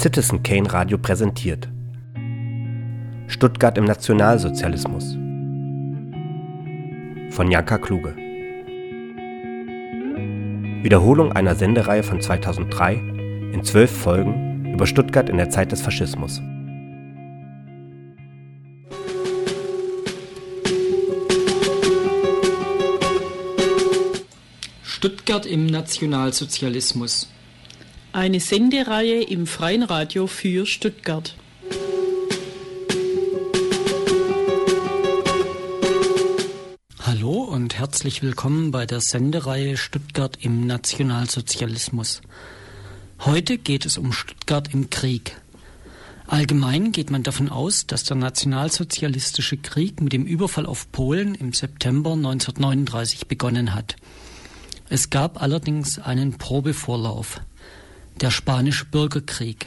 Citizen Kane Radio präsentiert. Stuttgart im Nationalsozialismus von Janka Kluge. Wiederholung einer Sendereihe von 2003 in zwölf Folgen über Stuttgart in der Zeit des Faschismus. Stuttgart im Nationalsozialismus. Eine Sendereihe im Freien Radio für Stuttgart. Hallo und herzlich willkommen bei der Sendereihe Stuttgart im Nationalsozialismus. Heute geht es um Stuttgart im Krieg. Allgemein geht man davon aus, dass der nationalsozialistische Krieg mit dem Überfall auf Polen im September 1939 begonnen hat. Es gab allerdings einen Probevorlauf der spanische Bürgerkrieg.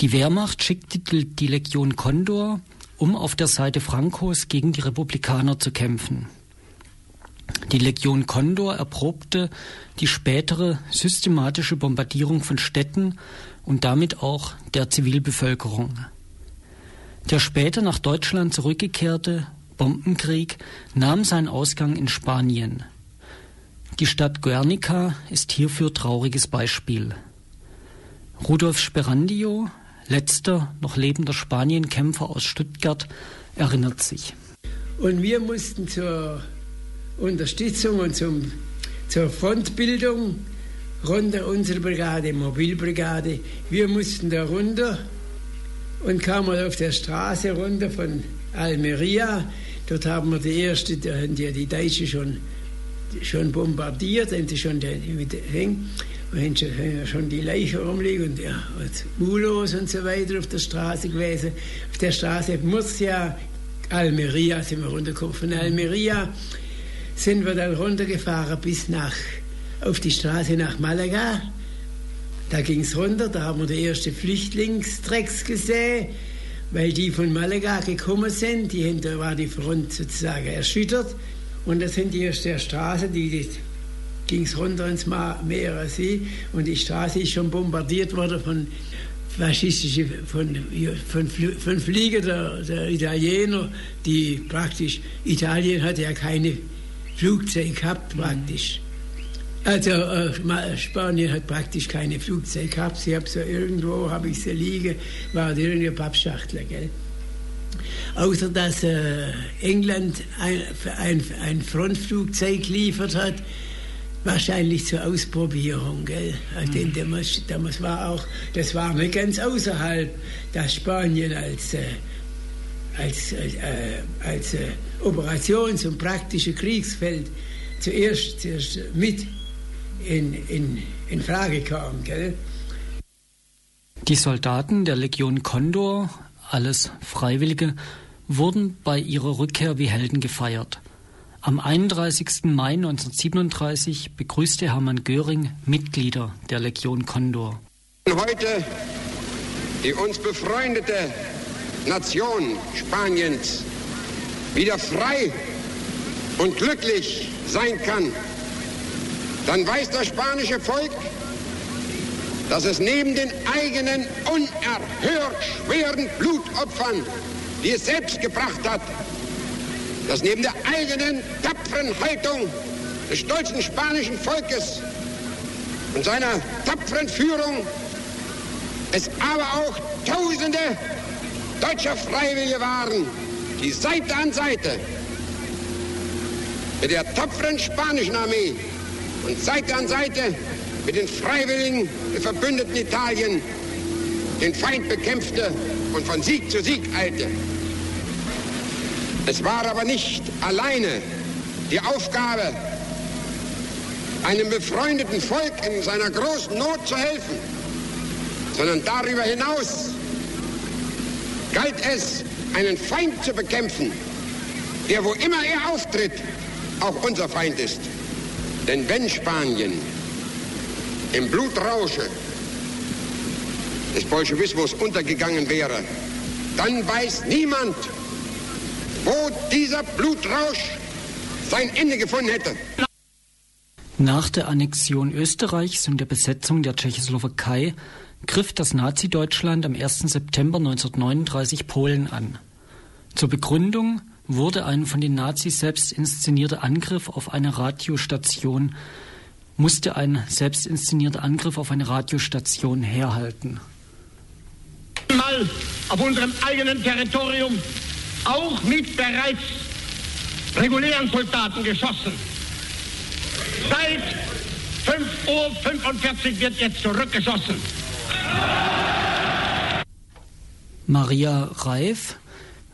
Die Wehrmacht schickte die Legion Condor, um auf der Seite Francos gegen die Republikaner zu kämpfen. Die Legion Condor erprobte die spätere systematische Bombardierung von Städten und damit auch der Zivilbevölkerung. Der später nach Deutschland zurückgekehrte Bombenkrieg nahm seinen Ausgang in Spanien. Die Stadt Guernica ist hierfür trauriges Beispiel. Rudolf Sperandio, letzter noch lebender Spanienkämpfer aus Stuttgart, erinnert sich. Und wir mussten zur Unterstützung und zum, zur Frontbildung runter unsere Brigade, Mobilbrigade, wir mussten da runter und kamen auf der Straße runter von Almeria. Dort haben wir die erste, da haben die, die Deutschen schon, schon bombardiert, haben die schon mit hängen wenn schon die Leiche rumliegen und ja, Mulos und so weiter auf der Straße gewesen. Auf der Straße Murcia, Almeria sind wir runtergekommen. Von Almeria sind wir dann runtergefahren bis nach, auf die Straße nach Malaga. Da ging es runter, da haben wir die erste Flüchtlingstrecks gesehen, weil die von Malaga gekommen sind. Die, da war die Front sozusagen erschüttert. Und das sind die der Straße, die, die ging es runter ins Meer See und die Straße ist schon bombardiert worden von faschistische von, von, von Flieger der, der, Italiener, die praktisch, Italien hatte ja keine Flugzeuge gehabt praktisch. Also äh, Spanien hat praktisch keine Flugzeuge gehabt. Sie haben so irgendwo, habe ich sie liegen, war irgendeine Pappschachtel, gell? Außer dass äh, England ein, ein, ein Frontflugzeug geliefert hat, wahrscheinlich zur Ausprobierung. Gell? Mhm. damals, damals war auch, das war nicht ganz außerhalb, dass Spanien als, äh, als, äh, als äh, Operations- und praktische Kriegsfeld zuerst, zuerst mit in, in, in Frage kam. Gell? Die Soldaten der Legion Condor, alles Freiwillige, wurden bei ihrer Rückkehr wie Helden gefeiert. Am 31. Mai 1937 begrüßte Hermann Göring Mitglieder der Legion Condor. Heute die uns befreundete Nation Spaniens wieder frei und glücklich sein kann, dann weiß das spanische Volk, dass es neben den eigenen unerhört schweren Blutopfern, die es selbst gebracht hat, dass neben der eigenen tapferen Haltung des stolzen spanischen Volkes und seiner tapferen Führung es aber auch Tausende deutscher Freiwillige waren, die Seite an Seite mit der tapferen spanischen Armee und Seite an Seite mit den Freiwilligen der verbündeten Italien den Feind bekämpfte und von Sieg zu Sieg eilte. Es war aber nicht alleine die Aufgabe, einem befreundeten Volk in seiner großen Not zu helfen, sondern darüber hinaus galt es, einen Feind zu bekämpfen, der wo immer er auftritt, auch unser Feind ist. Denn wenn Spanien im Blutrausche des Bolschewismus untergegangen wäre, dann weiß niemand, wo dieser Blutrausch sein Ende gefunden hätte. Nach der Annexion Österreichs und der Besetzung der Tschechoslowakei griff das Nazi-Deutschland am 1. September 1939 Polen an. Zur Begründung wurde ein von den Nazis selbst inszenierter Angriff auf eine Radiostation musste ein selbst inszenierter Angriff auf eine Radiostation herhalten. Mal auf unserem eigenen Territorium auch mit bereits regulären Soldaten geschossen. Seit 5.45 Uhr wird jetzt zurückgeschossen. Maria Reif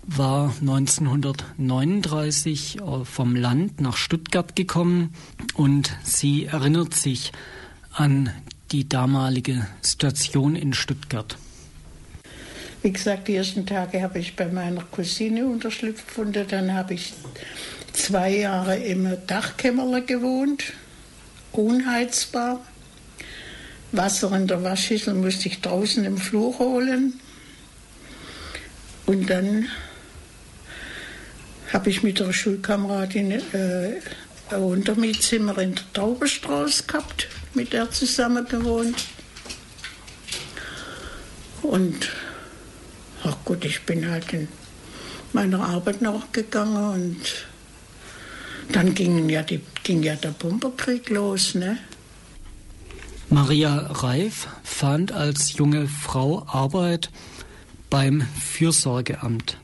war 1939 äh, vom Land nach Stuttgart gekommen und sie erinnert sich an die damalige Situation in Stuttgart. Wie gesagt, die ersten Tage habe ich bei meiner Cousine Unterschlupf gefunden. Dann habe ich zwei Jahre im Dachkämmerle gewohnt, unheizbar. Wasser in der Waschschüssel musste ich draußen im Flur holen. Und dann habe ich mit der Schulkameradin äh, ein Untermietzimmer in der Tauberstraße gehabt, mit der zusammen gewohnt. Und ach gut, ich bin halt in meiner Arbeit nachgegangen und dann ging ja, die, ging ja der Bomberkrieg los. Ne? Maria Reif fand als junge Frau Arbeit beim Fürsorgeamt.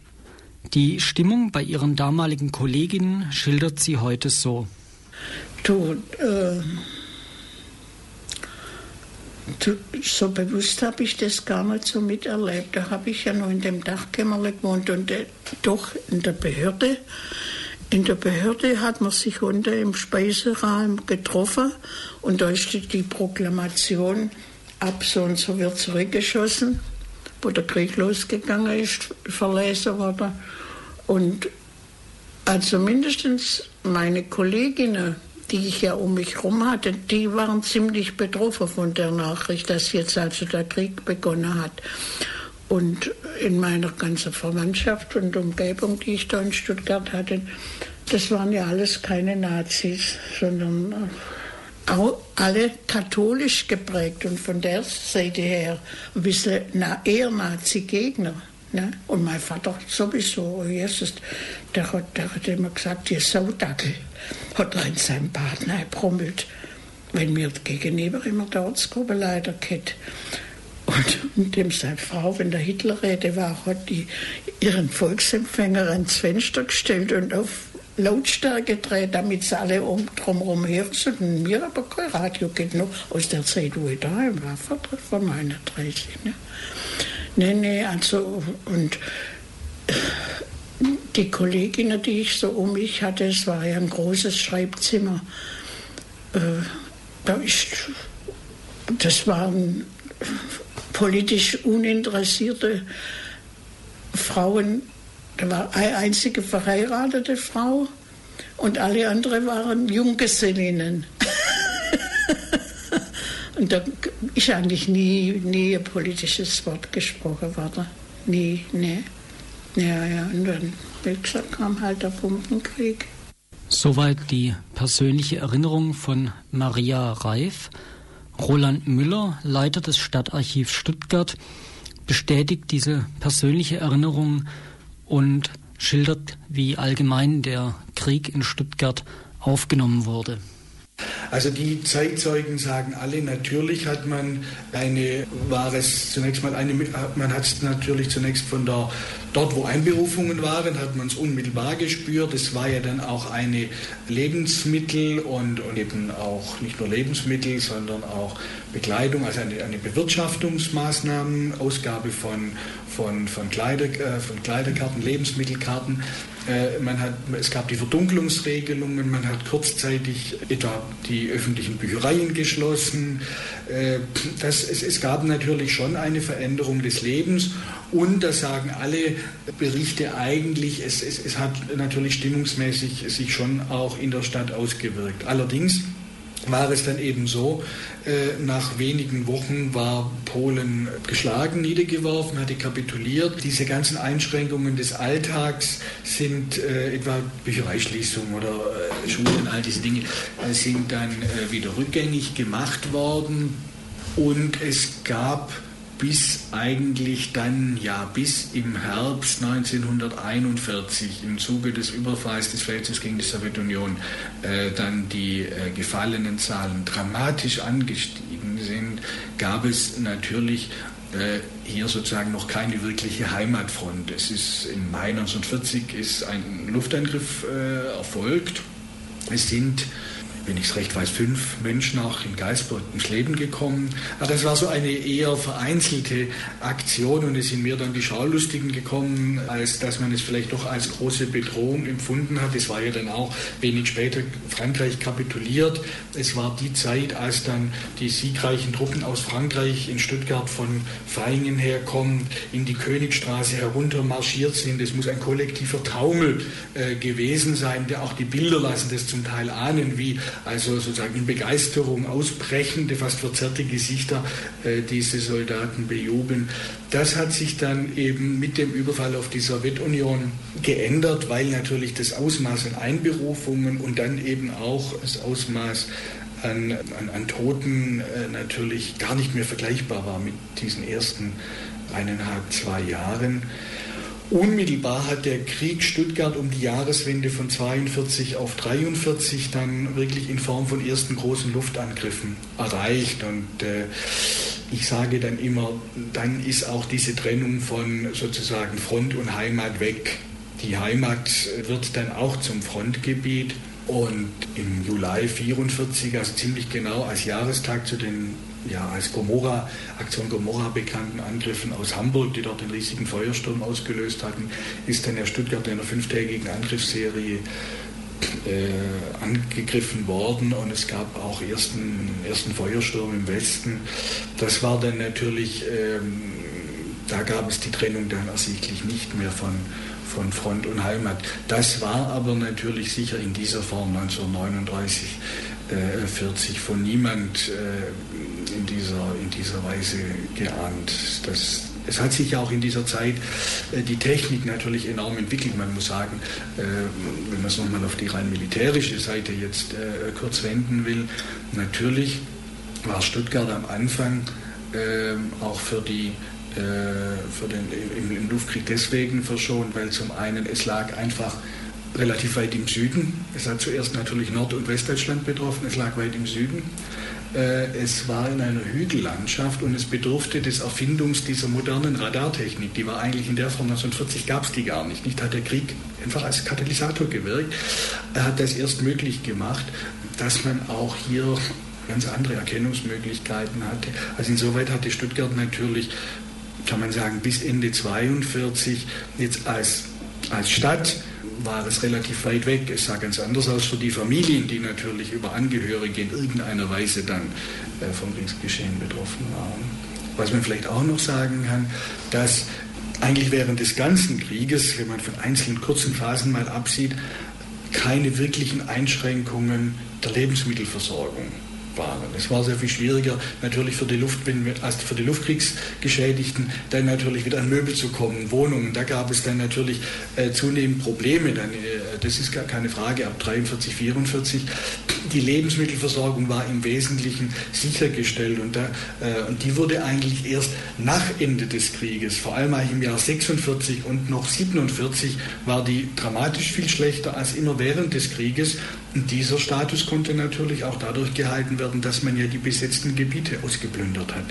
Die Stimmung bei ihren damaligen Kolleginnen schildert sie heute so. Du, äh, so bewusst habe ich das gar nicht so miterlebt. Da habe ich ja noch in dem Dachkämmerle gewohnt und äh, doch in der Behörde. In der Behörde hat man sich unter im Speiseraum getroffen und da ist die Proklamation ab so und so wird zurückgeschossen, wo der Krieg losgegangen ist, verlesen worden. Und also mindestens meine Kolleginnen, die ich ja um mich herum hatte, die waren ziemlich betroffen von der Nachricht, dass jetzt also der Krieg begonnen hat. Und in meiner ganzen Verwandtschaft und Umgebung, die ich da in Stuttgart hatte, das waren ja alles keine Nazis, sondern auch alle katholisch geprägt und von der Seite her ein bisschen eher Nazi-Gegner. Ne? Und mein Vater sowieso, Jesus, der hat, der hat immer gesagt, ihr Saudackel, hat er in seinem Partner brummelt, wenn mir gegenüber immer der Ortsgruppenleiter geht. Und dem seine Frau, wenn der Hitlerrede war, hat die ihren Volksempfänger ans Fenster gestellt und auf Lautstärke gedreht, damit sie alle um, drumherum hören sollten. Mir aber kein Radio geht noch aus der Zeit, wo ich daheim war, von meiner 30. Ne? Nee, nee, also und die Kolleginnen, die ich so um mich hatte, es war ja ein großes Schreibzimmer. Äh, da ist, das waren politisch uninteressierte Frauen. Da war eine einzige verheiratete Frau und alle anderen waren Junggesellinnen. Und da ist eigentlich nie, nie ein politisches Wort gesprochen worden. Nie, ne. Ja, ja, und dann, wie gesagt, kam halt der Bombenkrieg. Soweit die persönliche Erinnerung von Maria Reif. Roland Müller, Leiter des Stadtarchivs Stuttgart, bestätigt diese persönliche Erinnerung und schildert, wie allgemein der Krieg in Stuttgart aufgenommen wurde. Also die Zeitzeugen sagen alle, natürlich hat man eine, war es zunächst mal eine, man hat es natürlich zunächst von der, dort wo Einberufungen waren, hat man es unmittelbar gespürt. Es war ja dann auch eine Lebensmittel und, und eben auch nicht nur Lebensmittel, sondern auch Bekleidung, also eine, eine Bewirtschaftungsmaßnahmen, Ausgabe von, von, von, Kleider, äh, von Kleiderkarten, Lebensmittelkarten. Äh, man hat, es gab die Verdunklungsregelungen, man hat kurzzeitig etwa die öffentlichen Büchereien geschlossen. Äh, das, es, es gab natürlich schon eine Veränderung des Lebens und da sagen alle Berichte eigentlich, es, es, es hat natürlich stimmungsmäßig sich schon auch in der Stadt ausgewirkt. Allerdings war es dann eben so, äh, nach wenigen Wochen war Polen geschlagen, niedergeworfen, hatte kapituliert. Diese ganzen Einschränkungen des Alltags sind äh, etwa Büchereischließung oder äh, Schulen, all diese Dinge sind dann wieder rückgängig gemacht worden und es gab bis eigentlich dann, ja, bis im Herbst 1941 im Zuge des Überfalls des Feldzes gegen die Sowjetunion äh, dann die äh, gefallenen Zahlen dramatisch angestiegen sind, gab es natürlich äh, hier sozusagen noch keine wirkliche Heimatfront. Es ist im Mai 1940 ist ein Luftangriff äh, erfolgt. Es sind wenn ich es recht weiß, fünf Menschen auch in Geisburg ums Leben gekommen. Aber das war so eine eher vereinzelte Aktion und es sind mir dann die Schaulustigen gekommen, als dass man es vielleicht doch als große Bedrohung empfunden hat. Es war ja dann auch wenig später Frankreich kapituliert. Es war die Zeit, als dann die siegreichen Truppen aus Frankreich in Stuttgart von Vaihingen herkommen, in die Königstraße herunter marschiert sind. Es muss ein kollektiver Taumel äh, gewesen sein, der auch die Bilder lassen das zum Teil ahnen, wie also sozusagen in Begeisterung ausbrechende, fast verzerrte Gesichter äh, diese Soldaten bejubeln. Das hat sich dann eben mit dem Überfall auf die Sowjetunion geändert, weil natürlich das Ausmaß an Einberufungen und dann eben auch das Ausmaß an, an, an Toten äh, natürlich gar nicht mehr vergleichbar war mit diesen ersten eineinhalb, zwei Jahren. Unmittelbar hat der Krieg Stuttgart um die Jahreswende von 42 auf 43 dann wirklich in Form von ersten großen Luftangriffen erreicht. Und äh, ich sage dann immer, dann ist auch diese Trennung von sozusagen Front und Heimat weg. Die Heimat wird dann auch zum Frontgebiet. Und im Juli 44, also ziemlich genau als Jahrestag zu den ja, als Gomorra, Aktion Gomorra bekannten Angriffen aus Hamburg, die dort den riesigen Feuersturm ausgelöst hatten, ist dann der Stuttgart in einer fünftägigen Angriffsserie äh, angegriffen worden und es gab auch ersten, ersten Feuersturm im Westen. Das war dann natürlich, ähm, da gab es die Trennung dann ersichtlich nicht mehr von, von Front und Heimat. Das war aber natürlich sicher in dieser Form 1939 äh, 40 von niemand äh, in, dieser, in dieser Weise geahnt. Das, es hat sich ja auch in dieser Zeit äh, die Technik natürlich enorm entwickelt. Man muss sagen, äh, wenn man es nochmal auf die rein militärische Seite jetzt äh, kurz wenden will, natürlich war Stuttgart am Anfang auch für die für den, im, im Luftkrieg deswegen verschont, weil zum einen es lag einfach relativ weit im Süden. Es hat zuerst natürlich Nord- und Westdeutschland betroffen, es lag weit im Süden. Äh, es war in einer Hügellandschaft und es bedurfte des Erfindungs dieser modernen Radartechnik. Die war eigentlich in der Form 1940 gab es die gar nicht. Nicht hat der Krieg einfach als Katalysator gewirkt. Er hat das erst möglich gemacht, dass man auch hier ganz andere Erkennungsmöglichkeiten hatte. Also insoweit hatte Stuttgart natürlich, kann man sagen, bis Ende 1942 jetzt als, als Stadt war es relativ weit weg. Es sah ganz anders aus für die Familien, die natürlich über Angehörige in irgendeiner Weise dann äh, vom Kriegsgeschehen betroffen waren. Was man vielleicht auch noch sagen kann, dass eigentlich während des ganzen Krieges, wenn man von einzelnen kurzen Phasen mal absieht, keine wirklichen Einschränkungen der Lebensmittelversorgung waren. Es war sehr viel schwieriger natürlich für die, Luft, als für die Luftkriegsgeschädigten dann natürlich wieder an Möbel zu kommen, Wohnungen. Da gab es dann natürlich äh, zunehmend Probleme. Dann, äh, das ist gar keine Frage ab 43, 44. Die Lebensmittelversorgung war im Wesentlichen sichergestellt und, da, äh, und die wurde eigentlich erst nach Ende des Krieges, vor allem im Jahr 46 und noch 47, war die dramatisch viel schlechter als immer während des Krieges. Dieser Status konnte natürlich auch dadurch gehalten werden, dass man ja die besetzten Gebiete ausgeplündert hat.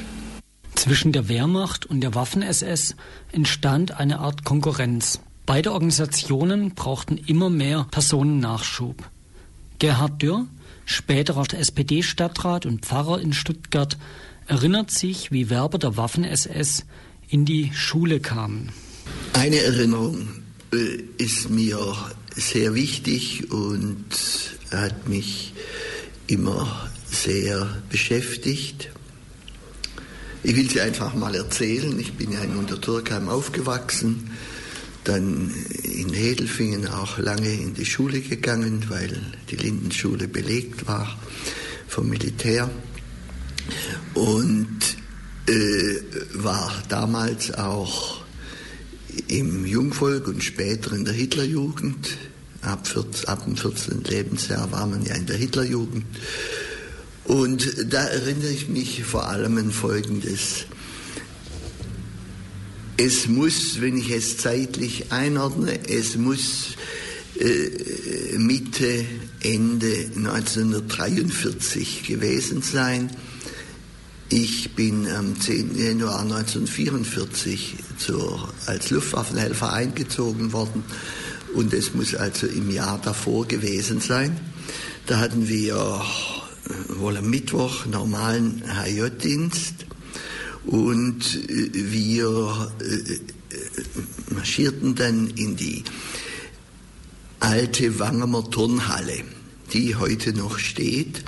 Zwischen der Wehrmacht und der Waffen-SS entstand eine Art Konkurrenz. Beide Organisationen brauchten immer mehr Personennachschub. Gerhard Dürr, späterer SPD-Stadtrat und Pfarrer in Stuttgart, erinnert sich, wie Werber der Waffen-SS in die Schule kamen. Eine Erinnerung äh, ist mir sehr wichtig und hat mich immer sehr beschäftigt. Ich will sie einfach mal erzählen. Ich bin ja in Untertürkheim aufgewachsen, dann in Hedelfingen auch lange in die Schule gegangen, weil die Lindenschule belegt war vom Militär und äh, war damals auch im Jungvolk und später in der Hitlerjugend. Ab, 14, ab dem 14. Lebensjahr war man ja in der Hitlerjugend. Und da erinnere ich mich vor allem an Folgendes. es muss, wenn ich es zeitlich einordne, es muss äh, Mitte, Ende 1943 gewesen sein. Ich bin am 10. Januar 1944 zur, als Luftwaffenhelfer eingezogen worden und es muss also im Jahr davor gewesen sein. Da hatten wir äh, wohl am Mittwoch normalen HJ-Dienst und äh, wir marschierten dann in die alte Wangermer Turnhalle, die heute noch steht.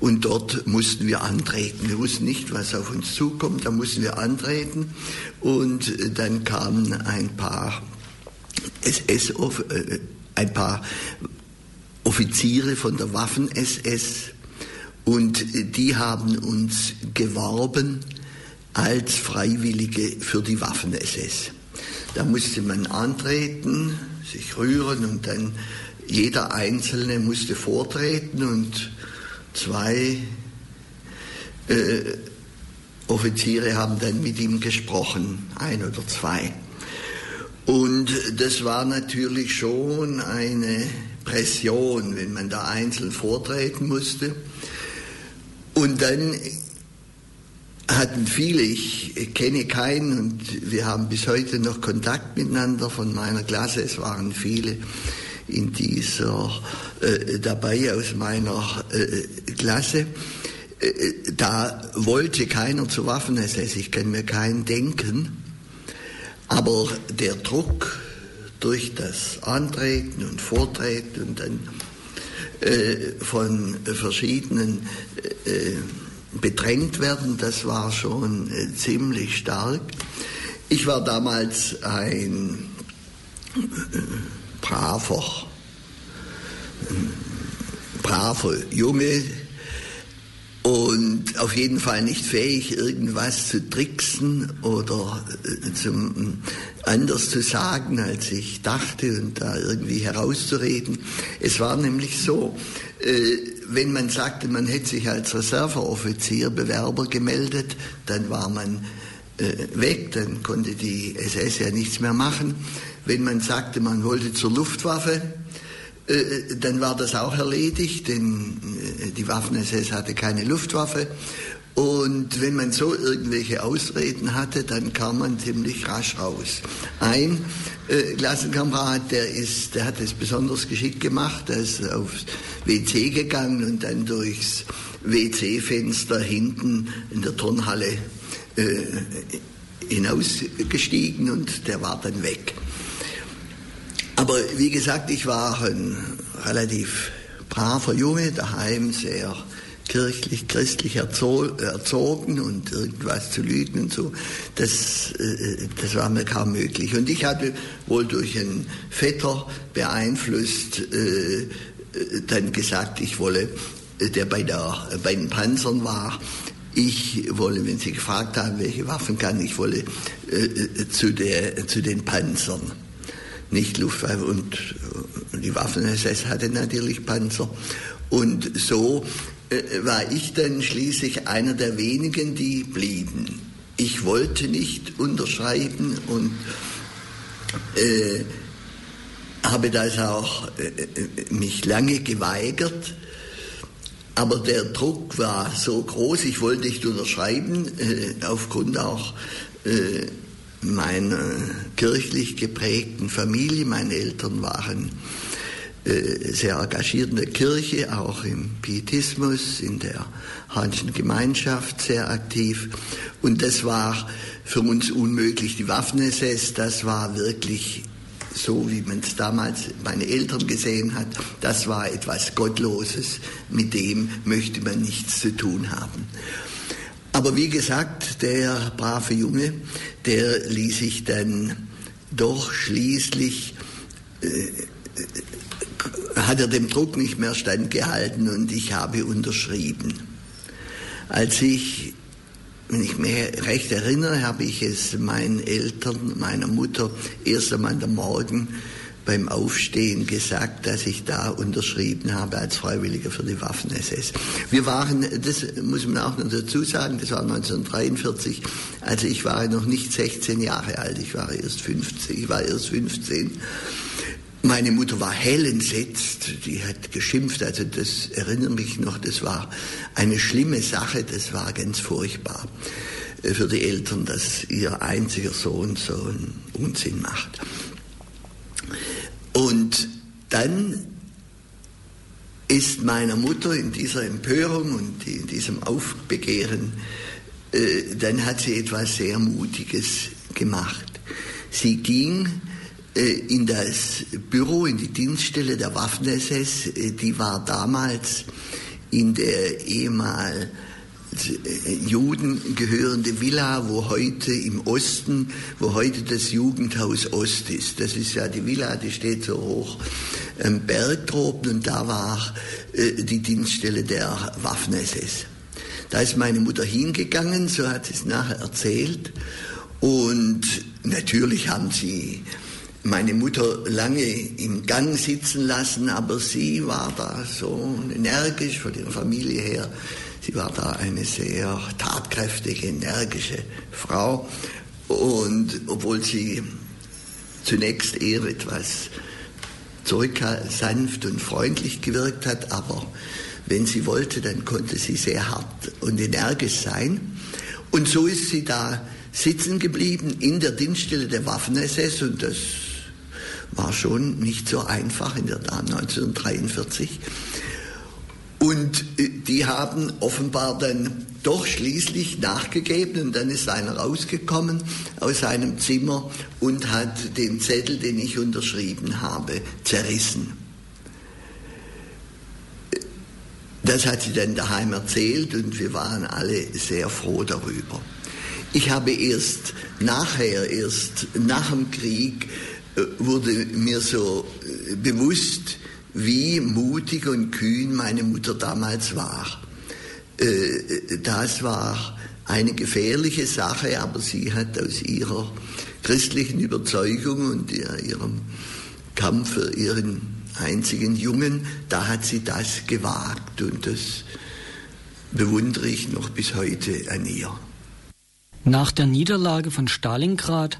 Und dort mussten wir antreten. Wir wussten nicht, was auf uns zukommt. Da mussten wir antreten. Und dann kamen ein paar SS, äh, ein paar Offiziere von der Waffen-SS. Und die haben uns geworben als Freiwillige für die Waffen-SS. Da musste man antreten, sich rühren und dann jeder Einzelne musste vortreten und zwei äh, Offiziere haben dann mit ihm gesprochen, ein oder zwei. Und das war natürlich schon eine Pression, wenn man da einzeln vortreten musste. Und dann hatten viele, ich kenne keinen und wir haben bis heute noch Kontakt miteinander von meiner Klasse. Es waren viele in dieser äh, dabei aus meiner äh, Klasse. Äh, da wollte keiner zu Waffen-SS, ich kann mir keinen denken. Aber der Druck durch das Antreten und Vortreten und dann äh, von verschiedenen äh, bedrängt werden, das war schon äh, ziemlich stark. Ich war damals ein braver, braver Junge und auf jeden Fall nicht fähig, irgendwas zu tricksen oder äh, zum, anders zu sagen, als ich dachte und da irgendwie herauszureden. Es war nämlich so, äh, wenn man sagte, man hätte sich als Reserveoffizier Bewerber gemeldet, dann war man äh, weg, dann konnte die SS ja nichts mehr machen. Wenn man sagte, man wollte zur Luftwaffe, äh, dann war das auch erledigt, denn die Waffen-SS hatte keine Luftwaffe. Und wenn man so irgendwelche Ausreden hatte, dann kam man ziemlich rasch raus. Ein äh, Klassenkamerad, der, ist, der hat es besonders geschickt gemacht, der ist aufs WC gegangen und dann durchs WC-Fenster hinten in der Turnhalle äh, hinausgestiegen und der war dann weg. Aber wie gesagt, ich war ein relativ braver Junge, daheim sehr kirchlich, christlich erzogen und irgendwas zu lügen und so, das, äh, das war mir kaum möglich. Und ich hatte wohl durch einen Vetter beeinflusst äh, dann gesagt, ich wolle, der bei, der, bei den Panzern war, ich wolle, wenn Sie gefragt haben, welche Waffen kann, ich wolle äh, zu, der, zu den Panzern. Nicht Luftwaffe und die Waffen-SS hatte natürlich Panzer. Und so äh, war ich dann schließlich einer der wenigen, die blieben. Ich wollte nicht unterschreiben und äh, habe das auch äh, äh, mich lange geweigert. Aber der Druck war so groß, ich wollte nicht unterschreiben, äh, aufgrund auch äh, meiner kirchlich geprägten Familie. Meine Eltern waren äh, sehr engagiert in der Kirche, auch im Pietismus, in der Hanschen Gemeinschaft sehr aktiv. Und das war für uns unmöglich. Die Waffen-SS, das war wirklich so, wie man es damals meine Eltern gesehen hat, das war etwas Gottloses, mit dem möchte man nichts zu tun haben. Aber wie gesagt, der brave Junge, der ließ sich dann doch schließlich äh, hat er dem Druck nicht mehr standgehalten und ich habe unterschrieben. Als ich, wenn ich mich recht erinnere, habe ich es meinen Eltern, meiner Mutter erst am Morgen beim Aufstehen gesagt, dass ich da unterschrieben habe als Freiwilliger für die Waffen-SS. Wir waren, das muss man auch noch dazu sagen, das war 1943, also ich war noch nicht 16 Jahre alt, ich war erst 15, ich war erst 15. Meine Mutter war hellentsetzt, die hat geschimpft, also das erinnert mich noch, das war eine schlimme Sache, das war ganz furchtbar äh, für die Eltern, dass ihr einziger Sohn so einen Unsinn macht. Und dann ist meiner Mutter in dieser Empörung und in diesem Aufbegehren, äh, dann hat sie etwas sehr Mutiges gemacht. Sie ging äh, in das Büro, in die Dienststelle der Waffen-SS, äh, die war damals in der ehemals äh, Juden gehörende Villa, wo heute im Osten, wo heute das Jugendhaus Ost ist. Das ist ja die Villa, die steht so hoch am Berg droben und da war äh, die Dienststelle der Waffen-SS. Da ist meine Mutter hingegangen, so hat sie es nachher erzählt. Und natürlich haben sie meine Mutter lange im Gang sitzen lassen, aber sie war da so energisch von ihrer Familie her Sie war da eine sehr tatkräftige, energische Frau. Und obwohl sie zunächst eher etwas sanft und freundlich gewirkt hat, aber wenn sie wollte, dann konnte sie sehr hart und energisch sein. Und so ist sie da sitzen geblieben in der Dienststelle der Waffen-SS und das war schon nicht so einfach in der Jahr 1943. Und äh, die haben offenbar dann doch schließlich nachgegeben und dann ist einer rausgekommen aus seinem Zimmer und hat den Zettel, den ich unterschrieben habe, zerrissen. Das hat sie dann daheim erzählt und wir waren alle sehr froh darüber. Ich habe erst nachher, erst nach dem Krieg, äh, wurde mir so äh, bewusst, wie mutig und kühn meine Mutter damals war. Äh, das war eine gefährliche Sache, aber sie hat aus ihrer christlichen Überzeugung und ihrem Kampf für ihren einzigen Jungen, da hat sie das gewagt und das bewundere ich noch bis heute an ihr. Nach der Niederlage von Stalingrad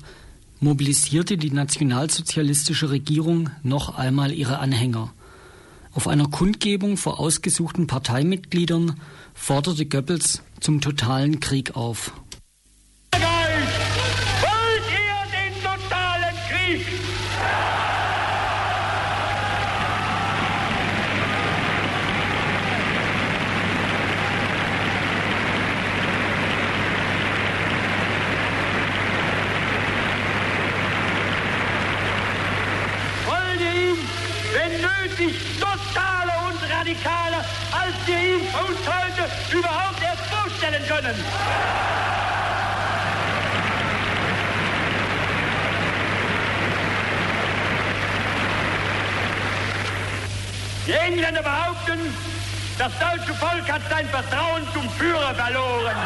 mobilisierte die nationalsozialistische Regierung noch einmal ihre Anhänger. Auf einer Kundgebung vor ausgesuchten Parteimitgliedern forderte Goebbels zum totalen Krieg auf. Überhaupt erst vorstellen können? Die Engländer behaupten, das deutsche Volk hat sein Vertrauen zum Führer verloren.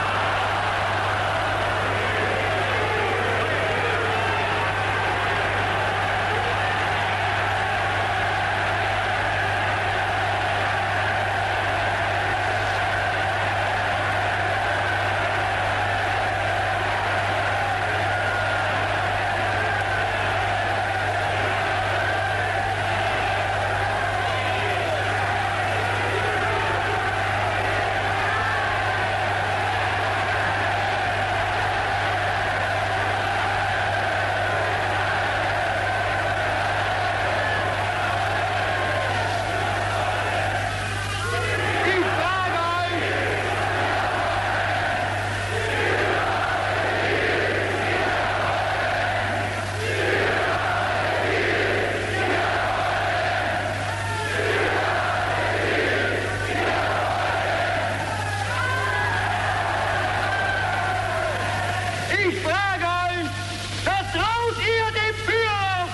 Ich frage euch, ich frage euch, vertraut ihr dem Führer?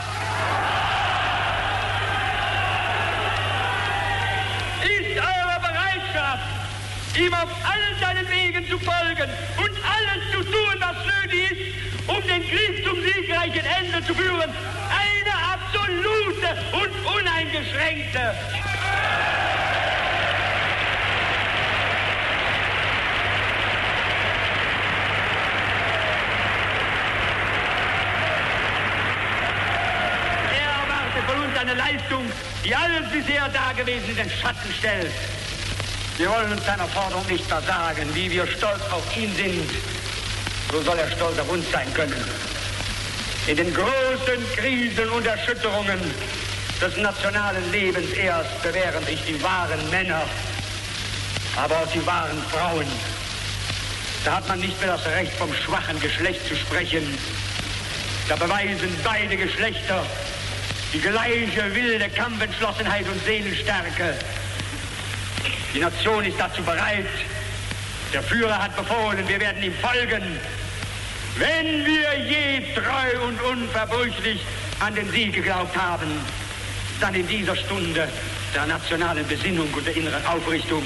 ist eure Bereitschaft, ihm auf allen seinen Wegen zu folgen und alles zu tun, was nötig ist, um den Krieg zum siegreichen Ende zu führen, eine absolute und uneingeschränkte. eine Leistung, die alles bisher Dagewesene in den Schatten stellt. Wir wollen uns seiner Forderung nicht versagen. Wie wir stolz auf ihn sind, so soll er stolz auf uns sein können. In den großen Krisen und Erschütterungen des nationalen Lebens erst bewähren sich die wahren Männer, aber auch die wahren Frauen. Da hat man nicht mehr das Recht vom schwachen Geschlecht zu sprechen. Da beweisen beide Geschlechter die gleiche wilde Kampfentschlossenheit und Seelenstärke. Die Nation ist dazu bereit. Der Führer hat befohlen, wir werden ihm folgen. Wenn wir je treu und unverbrüchlich an den Sieg geglaubt haben, dann in dieser Stunde der nationalen Besinnung und der inneren Aufrichtung.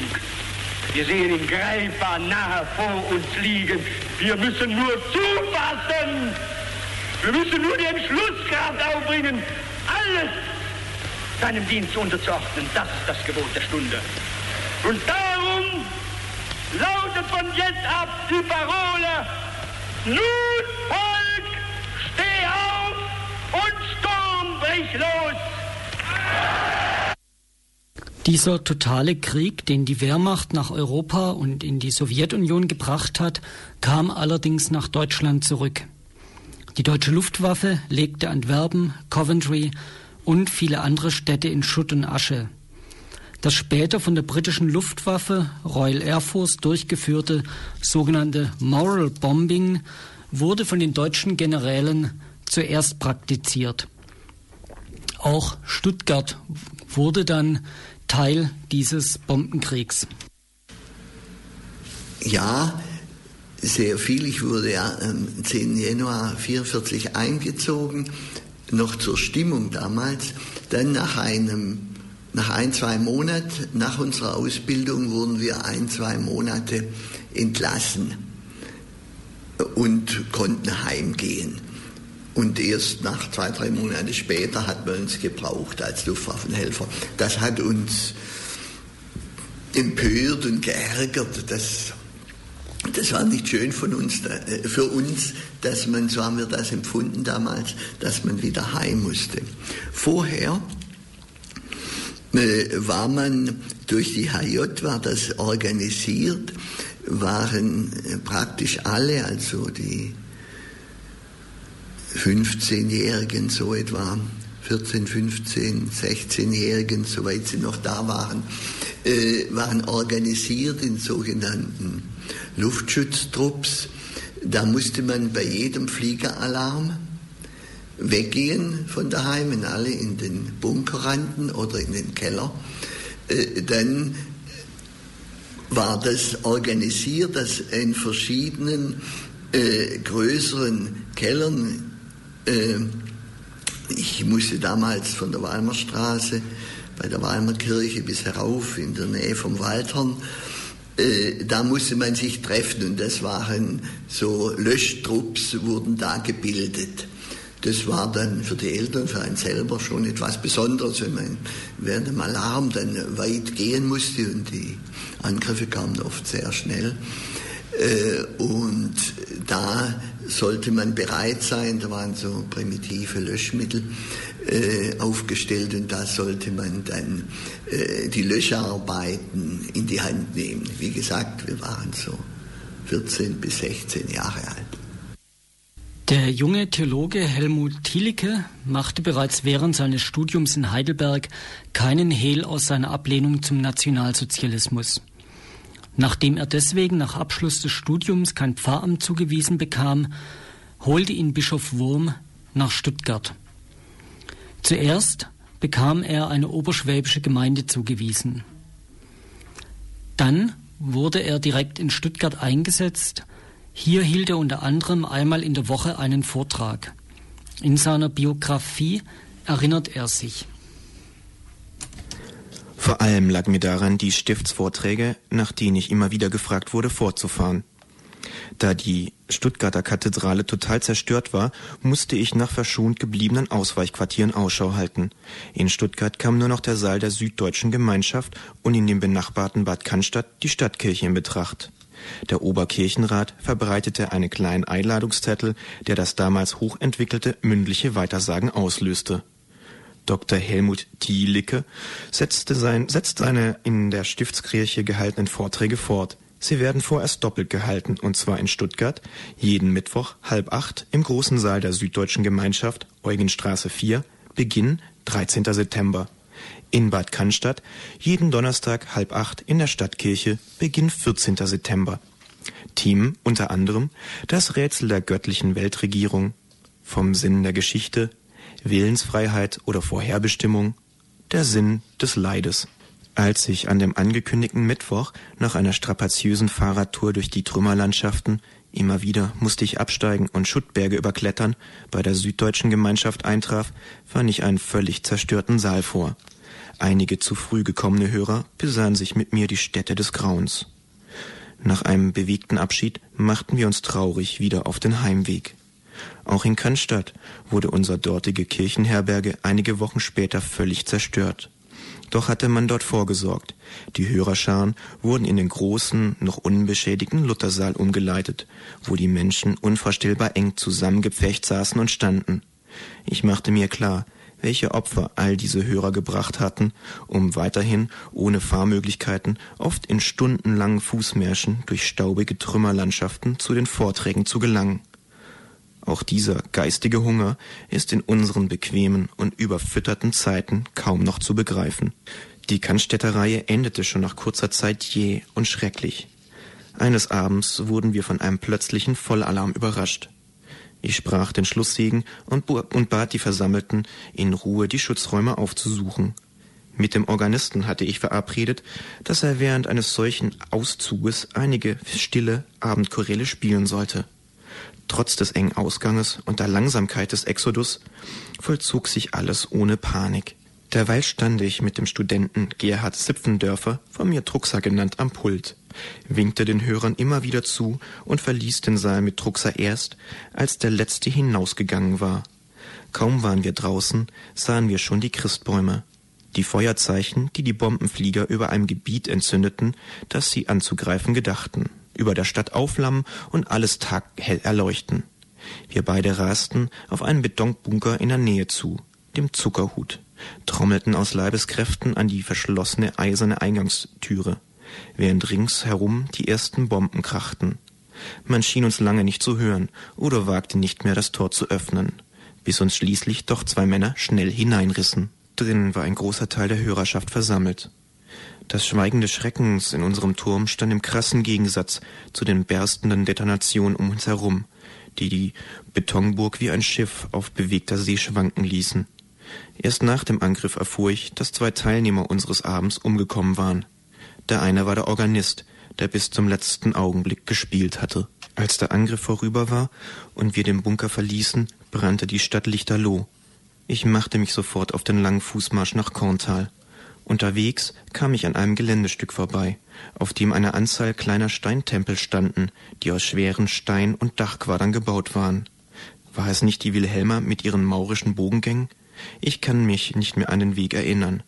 Wir sehen ihn greifbar nahe vor uns liegen. Wir müssen nur zufassen. Wir müssen nur die Entschlusskraft aufbringen, alles seinem Dienst unterzuordnen. Das ist das Gebot der Stunde. Und darum lautet von jetzt ab die Parole, nun Volk, steh auf und Sturm brich los. Dieser totale Krieg, den die Wehrmacht nach Europa und in die Sowjetunion gebracht hat, kam allerdings nach Deutschland zurück. Die deutsche Luftwaffe legte Antwerpen, Coventry und viele andere Städte in Schutt und Asche. Das später von der britischen Luftwaffe Royal Air Force durchgeführte sogenannte Moral Bombing wurde von den deutschen Generälen zuerst praktiziert. Auch Stuttgart wurde dann Teil dieses Bombenkriegs. Ja, sehr viel. Ich wurde ja am 10. Januar 1944 eingezogen, noch zur Stimmung damals. Dann nach einem, nach ein, zwei Monaten nach unserer Ausbildung wurden wir ein, zwei Monate entlassen und konnten heimgehen. Und erst nach zwei, drei Monate später hat man uns gebraucht als Luftwaffenhelfer. Das hat uns empört und geärgert. Das das war nicht schön von uns, äh, für uns, dass man, so haben wir das empfunden damals, dass man wieder heim musste. Vorher äh, war man durch die HJ, war das organisiert, waren äh, praktisch alle, also die 15-Jährigen so etwa, 14, 15, 16-Jährigen, soweit sie noch da waren, äh, waren organisiert in sogenannten Luftschutztrupps. Da musste man bei jedem Fliegeralarm weggehen von daheim, wenn alle in den Bunker rannten oder in den Keller. Äh, dann war das organisiert, dass in verschiedenen äh, größeren Kellern, äh, ich musste damals von der Weimarstraße bei der Weimarkirche bis herauf in der Nähe vom Waldhorn, äh, da musste man sich treffen und das waren so Löschtrupps wurden da gebildet. Das war dann für die Eltern, für einen selber schon etwas Besonderes, wenn man während dem Alarm dann weit gehen musste und die Angriffe kamen oft sehr schnell. Äh, und da sollte man bereit sein, da waren so primitive Löschmittel äh, aufgestellt und da sollte man dann äh, die Löscharbeiten in die Hand nehmen. Wie gesagt, wir waren so 14 bis 16 Jahre alt. Der junge Theologe Helmut Thielicke machte bereits während seines Studiums in Heidelberg keinen Hehl aus seiner Ablehnung zum Nationalsozialismus. Nachdem er deswegen nach Abschluss des Studiums kein Pfarramt zugewiesen bekam, holte ihn Bischof Wurm nach Stuttgart. Zuerst bekam er eine oberschwäbische Gemeinde zugewiesen. Dann wurde er direkt in Stuttgart eingesetzt. Hier hielt er unter anderem einmal in der Woche einen Vortrag. In seiner Biografie erinnert er sich. Vor allem lag mir daran, die Stiftsvorträge, nach denen ich immer wieder gefragt wurde, fortzufahren. Da die Stuttgarter Kathedrale total zerstört war, musste ich nach verschont gebliebenen Ausweichquartieren Ausschau halten. In Stuttgart kam nur noch der Saal der Süddeutschen Gemeinschaft und in dem benachbarten Bad Cannstatt die Stadtkirche in Betracht. Der Oberkirchenrat verbreitete einen kleinen Einladungszettel, der das damals hochentwickelte mündliche Weitersagen auslöste. Dr. Helmut Thielicke setzte, sein, setzt seine in der Stiftskirche gehaltenen Vorträge fort. Sie werden vorerst doppelt gehalten, und zwar in Stuttgart, jeden Mittwoch halb acht im großen Saal der Süddeutschen Gemeinschaft, Eugenstraße 4, Beginn 13. September. In Bad Cannstatt jeden Donnerstag halb acht in der Stadtkirche, Beginn 14. September. Themen unter anderem das Rätsel der göttlichen Weltregierung, vom Sinn der Geschichte, Willensfreiheit oder Vorherbestimmung, der Sinn des Leides. Als ich an dem angekündigten Mittwoch nach einer strapaziösen Fahrradtour durch die Trümmerlandschaften immer wieder musste ich absteigen und Schuttberge überklettern, bei der süddeutschen Gemeinschaft eintraf, fand ich einen völlig zerstörten Saal vor. Einige zu früh gekommene Hörer besahen sich mit mir die Stätte des Grauens. Nach einem bewegten Abschied machten wir uns traurig wieder auf den Heimweg. Auch in Cannstatt wurde unsere dortige Kirchenherberge einige Wochen später völlig zerstört. Doch hatte man dort vorgesorgt. Die Hörerscharen wurden in den großen, noch unbeschädigten Luthersaal umgeleitet, wo die Menschen unvorstellbar eng zusammengepfercht saßen und standen. Ich machte mir klar, welche Opfer all diese Hörer gebracht hatten, um weiterhin ohne Fahrmöglichkeiten, oft in stundenlangen Fußmärschen durch staubige Trümmerlandschaften zu den Vorträgen zu gelangen. Auch dieser geistige Hunger ist in unseren bequemen und überfütterten Zeiten kaum noch zu begreifen. Die Cannstätter-Reihe endete schon nach kurzer Zeit jäh und schrecklich. Eines Abends wurden wir von einem plötzlichen Vollalarm überrascht. Ich sprach den Schlusssegen und, und bat die Versammelten, in Ruhe die Schutzräume aufzusuchen. Mit dem Organisten hatte ich verabredet, dass er während eines solchen Auszuges einige stille Abendchoräle spielen sollte. Trotz des engen Ausganges und der Langsamkeit des Exodus vollzog sich alles ohne Panik. Derweil stand ich mit dem Studenten Gerhard Sipfendörfer, von mir Druckser genannt, am Pult, winkte den Hörern immer wieder zu und verließ den Saal mit Druckser erst, als der letzte hinausgegangen war. Kaum waren wir draußen, sahen wir schon die Christbäume, die Feuerzeichen, die die Bombenflieger über einem Gebiet entzündeten, das sie anzugreifen gedachten über der Stadt aufflammen und alles taghell erleuchten. Wir beide rasten auf einen Betonbunker in der Nähe zu, dem Zuckerhut, trommelten aus Leibeskräften an die verschlossene eiserne Eingangstüre, während ringsherum die ersten Bomben krachten. Man schien uns lange nicht zu hören oder wagte nicht mehr das Tor zu öffnen, bis uns schließlich doch zwei Männer schnell hineinrissen. Drinnen war ein großer Teil der Hörerschaft versammelt. Das Schweigen des Schreckens in unserem Turm stand im krassen Gegensatz zu den berstenden Detonationen um uns herum, die die Betonburg wie ein Schiff auf bewegter See schwanken ließen. Erst nach dem Angriff erfuhr ich, dass zwei Teilnehmer unseres Abends umgekommen waren. Der eine war der Organist, der bis zum letzten Augenblick gespielt hatte. Als der Angriff vorüber war und wir den Bunker verließen, brannte die Stadt lichterloh. Ich machte mich sofort auf den langen Fußmarsch nach Korntal. Unterwegs kam ich an einem Geländestück vorbei, auf dem eine Anzahl kleiner Steintempel standen, die aus schweren Stein- und Dachquadern gebaut waren. War es nicht die Wilhelma mit ihren maurischen Bogengängen? Ich kann mich nicht mehr an den Weg erinnern.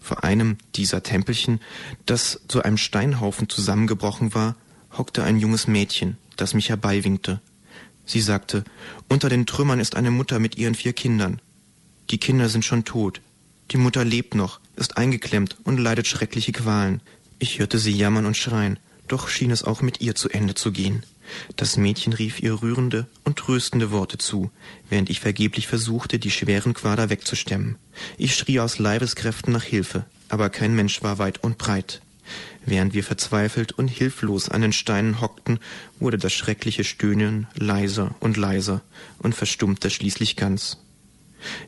Vor einem dieser Tempelchen, das zu einem Steinhaufen zusammengebrochen war, hockte ein junges Mädchen, das mich herbeiwinkte. Sie sagte, unter den Trümmern ist eine Mutter mit ihren vier Kindern. Die Kinder sind schon tot. Die Mutter lebt noch, ist eingeklemmt und leidet schreckliche Qualen. Ich hörte sie jammern und schreien, doch schien es auch mit ihr zu Ende zu gehen. Das Mädchen rief ihr rührende und tröstende Worte zu, während ich vergeblich versuchte, die schweren Quader wegzustemmen. Ich schrie aus Leibeskräften nach Hilfe, aber kein Mensch war weit und breit. Während wir verzweifelt und hilflos an den Steinen hockten, wurde das schreckliche Stöhnen leiser und leiser und verstummte schließlich ganz.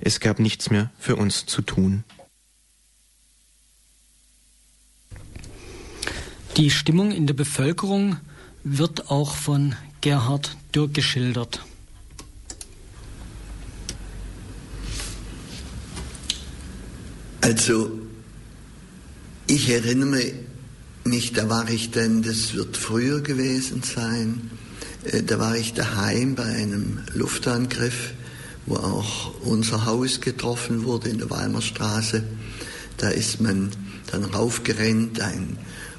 Es gab nichts mehr für uns zu tun. Die Stimmung in der Bevölkerung wird auch von Gerhard Dürr geschildert. Also, ich erinnere mich, da war ich denn, das wird früher gewesen sein, Äh, da war ich daheim bei einem Luftangriff, wo auch unser Haus getroffen wurde in der Weimarstraße. Da ist man dann raufgerennt, ein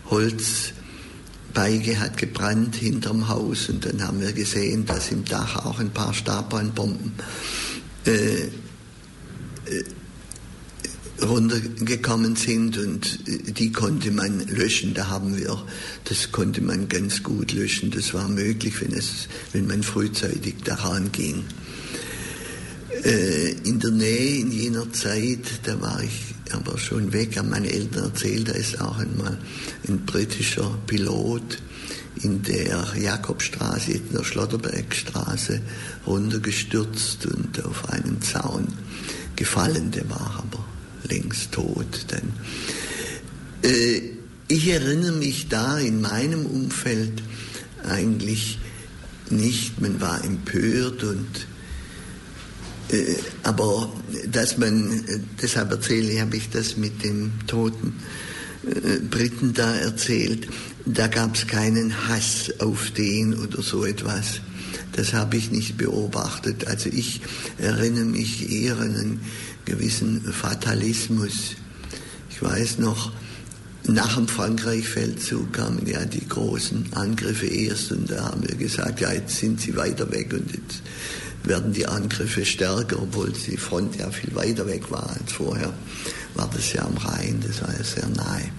Holzbeige hat gebrannt hinterm Haus und dann haben wir gesehen, dass im Dach auch ein paar Stabbrandbomben äh, äh, runtergekommen sind und die konnte man löschen. Da haben wir, das konnte man ganz gut löschen. Das war möglich, wenn, es, wenn man frühzeitig daran ging. Äh, in der Nähe in jener Zeit, da war ich aber schon weg, haben meine Eltern erzählt, da ist auch einmal ein britischer Pilot in der Jakobstraße, in der Schlotterbergstraße runtergestürzt und auf einen Zaun gefallen. Der war aber längst tot. Denn, äh, ich erinnere mich da in meinem Umfeld eigentlich nicht, man war empört und aber dass man, deshalb erzähle, habe ich das mit dem toten äh, Briten da erzählt, da gab es keinen Hass auf den oder so etwas. Das habe ich nicht beobachtet. Also ich erinnere mich eher an einen gewissen Fatalismus. Ich weiß noch, nach dem Frankreich-Feldzug kamen ja die großen Angriffe erst und da haben wir gesagt, ja, jetzt sind sie weiter weg und jetzt werden die Angriffe stärker, obwohl die Front ja viel weiter weg war als vorher. War das ja am Rhein, das war ja sehr nahe.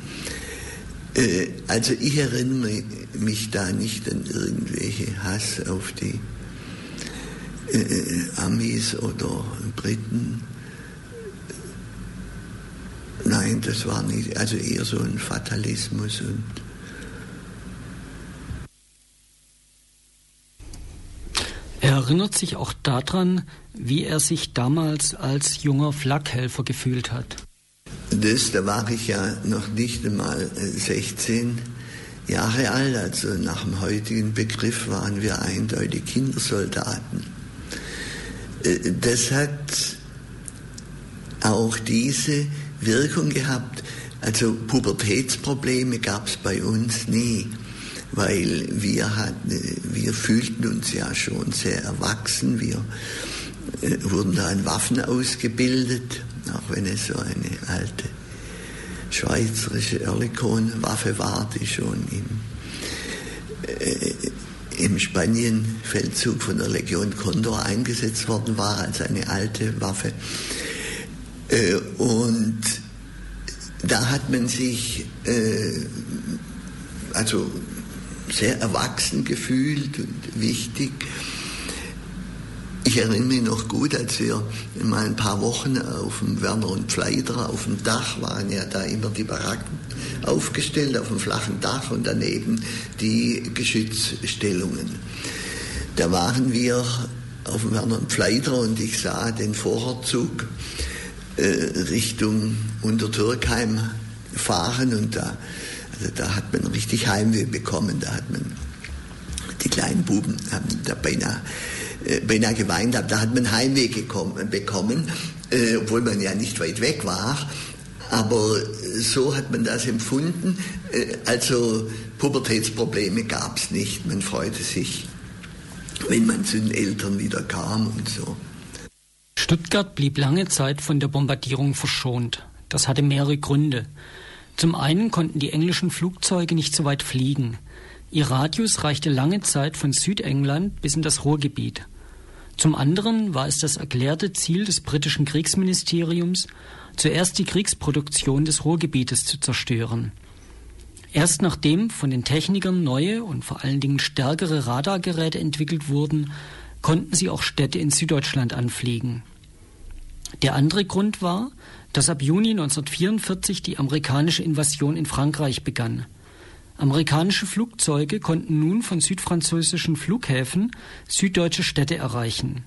Äh, also ich erinnere mich da nicht an irgendwelche Hass auf die äh, äh, Amis oder Briten Nein, das war nicht, also eher so ein Fatalismus und Er erinnert sich auch daran, wie er sich damals als junger Flakhelfer gefühlt hat. Das, da war ich ja noch nicht einmal 16 Jahre alt, also nach dem heutigen Begriff waren wir eindeutig Kindersoldaten. Äh, das hat auch diese Wirkung gehabt. Also Pubertätsprobleme gab es bei uns nie, weil wir, hatten, wir fühlten uns ja schon sehr erwachsen. Wir äh, wurden da in Waffen ausgebildet, auch wenn es so eine alte schweizerische Oerlikon-Waffe war, die schon im, äh, im Spanien-Feldzug von der Legion Condor eingesetzt worden war, als eine alte Waffe. Äh, und da hat man sich äh, also sehr erwachsen gefühlt und wichtig. Ich erinnere mich noch gut, als wir mal ein paar Wochen auf dem Werner und Pfleider auf dem Dach waren, ja da immer die Baracken aufgestellt auf dem flachen Dach und daneben die Geschützstellungen. Da waren wir auf dem Werner und Pfleider und ich sah den Vorherzug äh, Richtung Untertürkheim fahren und da, also da hat man richtig Heimweh bekommen. Da hat man, die kleinen Buben haben da beinahe, äh, beinahe geweint, da hat man Heimweh gekommen, bekommen, äh, obwohl man ja nicht weit weg war. Aber so hat man das empfunden. Äh, also Pubertätsprobleme gab es nicht. Man freute sich, wenn man zu den Eltern wieder kam und so. Stuttgart blieb lange Zeit von der Bombardierung verschont. Das hatte mehrere Gründe. Zum einen konnten die englischen Flugzeuge nicht so weit fliegen. Ihr Radius reichte lange Zeit von Südengland bis in das Ruhrgebiet. Zum anderen war es das erklärte Ziel des britischen Kriegsministeriums, zuerst die Kriegsproduktion des Ruhrgebietes zu zerstören. Erst nachdem von den Technikern neue und vor allen Dingen stärkere Radargeräte entwickelt wurden, konnten sie auch Städte in Süddeutschland anfliegen. Der andere Grund war, dass ab Juni 1944 die amerikanische Invasion in Frankreich begann. Amerikanische Flugzeuge konnten nun von südfranzösischen Flughäfen süddeutsche Städte erreichen.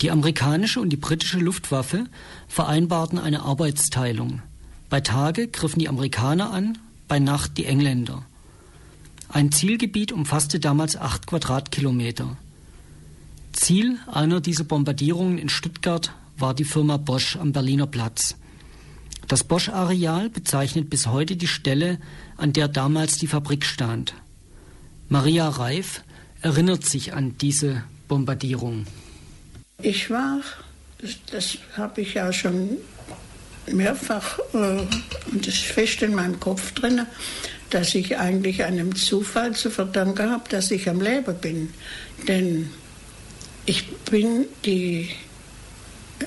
Die amerikanische und die britische Luftwaffe vereinbarten eine Arbeitsteilung. Bei Tage griffen die Amerikaner an, bei Nacht die Engländer. Ein Zielgebiet umfasste damals acht Quadratkilometer. Ziel einer dieser Bombardierungen in Stuttgart war die Firma Bosch am Berliner Platz. Das Bosch-Areal bezeichnet bis heute die Stelle, an der damals die Fabrik stand. Maria Reif erinnert sich an diese Bombardierung? Ich war, das, das habe ich ja schon mehrfach, äh, das ist fest in meinem Kopf drin, dass ich eigentlich einem Zufall zu verdanken habe, dass ich am Leben bin. Denn ich bin die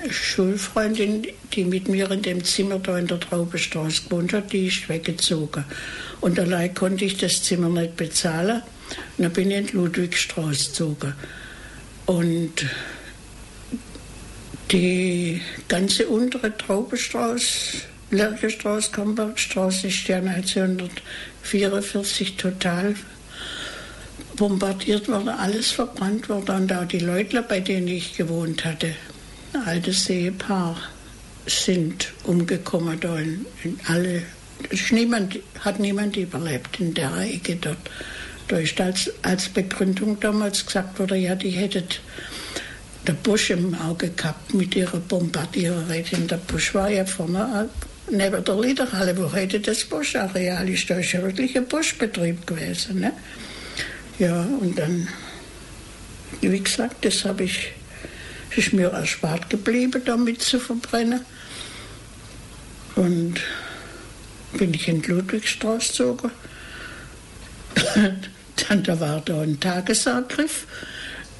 Schulfreundin, die mit mir in dem Zimmer da in der Traubestraße gewohnt hat, die ist weggezogen. Und allein konnte ich das Zimmer nicht bezahlen. Und dann bin ich in die Ludwigstraße gezogen. Und die ganze untere Traubestraße, Lerkestraße, Kambergstraße ist ja 1944 total bombardiert worden, alles verbrannt worden. Und auch die Leute, bei denen ich gewohnt hatte, ein altes Ehepaar, sind umgekommen da in, in alle. Niemand, hat niemand überlebt in der Ecke dort. Da ist als, als Begründung damals gesagt worden, ja, die hätten der Busch im Auge gehabt mit ihrer Bombardiererät. Der Busch war ja vorne neben der Liederhalle, wo heute das Buschareal ist. Da ist ja wirklich ein Buschbetrieb gewesen. Ne? Ja, und dann, wie gesagt, das habe ich, ist mir erspart geblieben, damit zu verbrennen. Und bin ich in die Ludwigstraße gezogen. dann da war da ein Tagesangriff.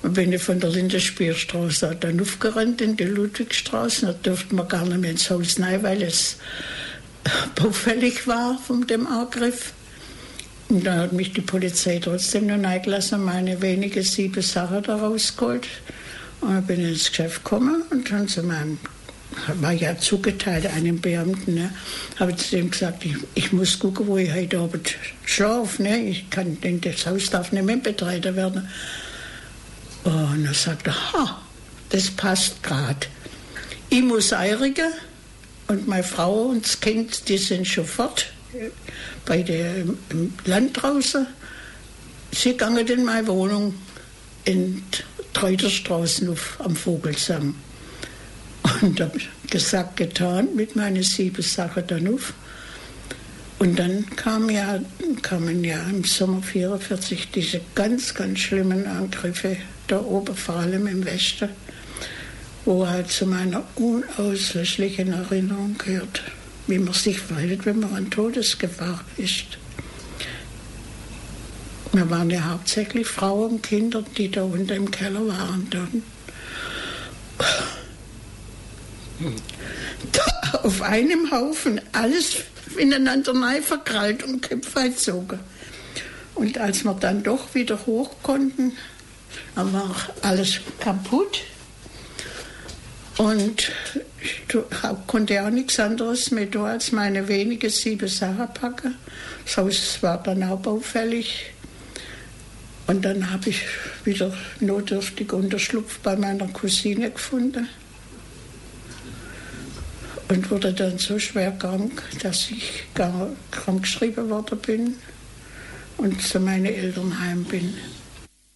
Und bin ich von der Lindenspierstraße dann aufgerannt in die Ludwigstraße. Da durfte man gar nicht mehr ins Haus rein, weil es baufällig war von dem Angriff. Und dann hat mich die Polizei trotzdem noch reingelassen, meine wenige sieben Sachen da rausgeholt. Und bin ins Geschäft gekommen und dann zu meinem, war ja zugeteilt einem Beamten, ne, habe zu dem gesagt, ich, ich, muss gucken, wo ich heute Abend schlafe. Ne? Ich kann, denn das Haus darf nicht mehr betreten werden. Und dann sagte er, ha, das passt gerade. Ich muss eirigen und meine Frau und das Kind, die sind schon fort bei der im Land draußen. Sie gingen in meine Wohnung in Treuterstraßen auf, am Vogelsang. Und habe gesagt, getan, mit meinen sieben Sachen dann auf. Und dann kam ja, kamen ja im Sommer 44 diese ganz, ganz schlimmen Angriffe da oben, vor allem im Westen, wo halt zu meiner unauslöschlichen Erinnerung gehört wie man sich verhält, wenn man in Todesgefahr ist. Wir waren ja hauptsächlich Frauen und Kinder, die da unten im Keller waren dann. Da auf einem Haufen alles ineinander verkrallt und Köpfe gezogen. Und als wir dann doch wieder hoch konnten, dann war alles kaputt. Und ich konnte auch nichts anderes mehr tun, als meine wenige sieben Sachen packen. Das Haus war dann auch baufällig. Und dann habe ich wieder notdürftig Unterschlupf bei meiner Cousine gefunden. Und wurde dann so schwer krank, dass ich krank geschrieben worden bin und zu meinen Eltern heim bin.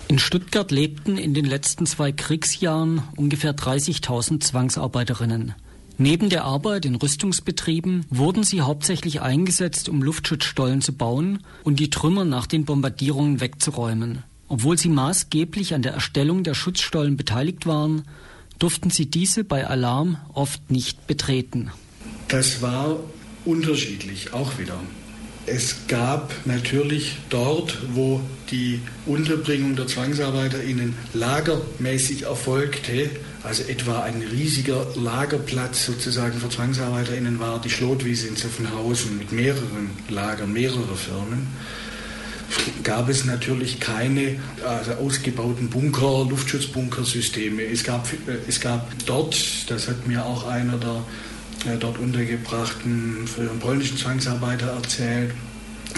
In Stuttgart lebten in den letzten zwei Kriegsjahren ungefähr 30.000 Zwangsarbeiterinnen. Neben der Arbeit in Rüstungsbetrieben wurden sie hauptsächlich eingesetzt, um Luftschutzstollen zu bauen und die Trümmer nach den Bombardierungen wegzuräumen. Obwohl sie maßgeblich an der Erstellung der Schutzstollen beteiligt waren, durften sie diese bei Alarm oft nicht betreten. Das war unterschiedlich, auch wieder. Es gab natürlich dort, wo die Unterbringung der ZwangsarbeiterInnen lagermäßig erfolgte, also etwa ein riesiger Lagerplatz sozusagen für ZwangsarbeiterInnen war die Schlotwiese in Zuffenhausen mit mehreren Lagern, mehrere Firmen, gab es natürlich keine also ausgebauten Bunker, Luftschutzbunkersysteme. Es gab, äh, es gab dort, das hat mir auch einer der äh, dort untergebrachten früheren polnischen Zwangsarbeiter erzählt.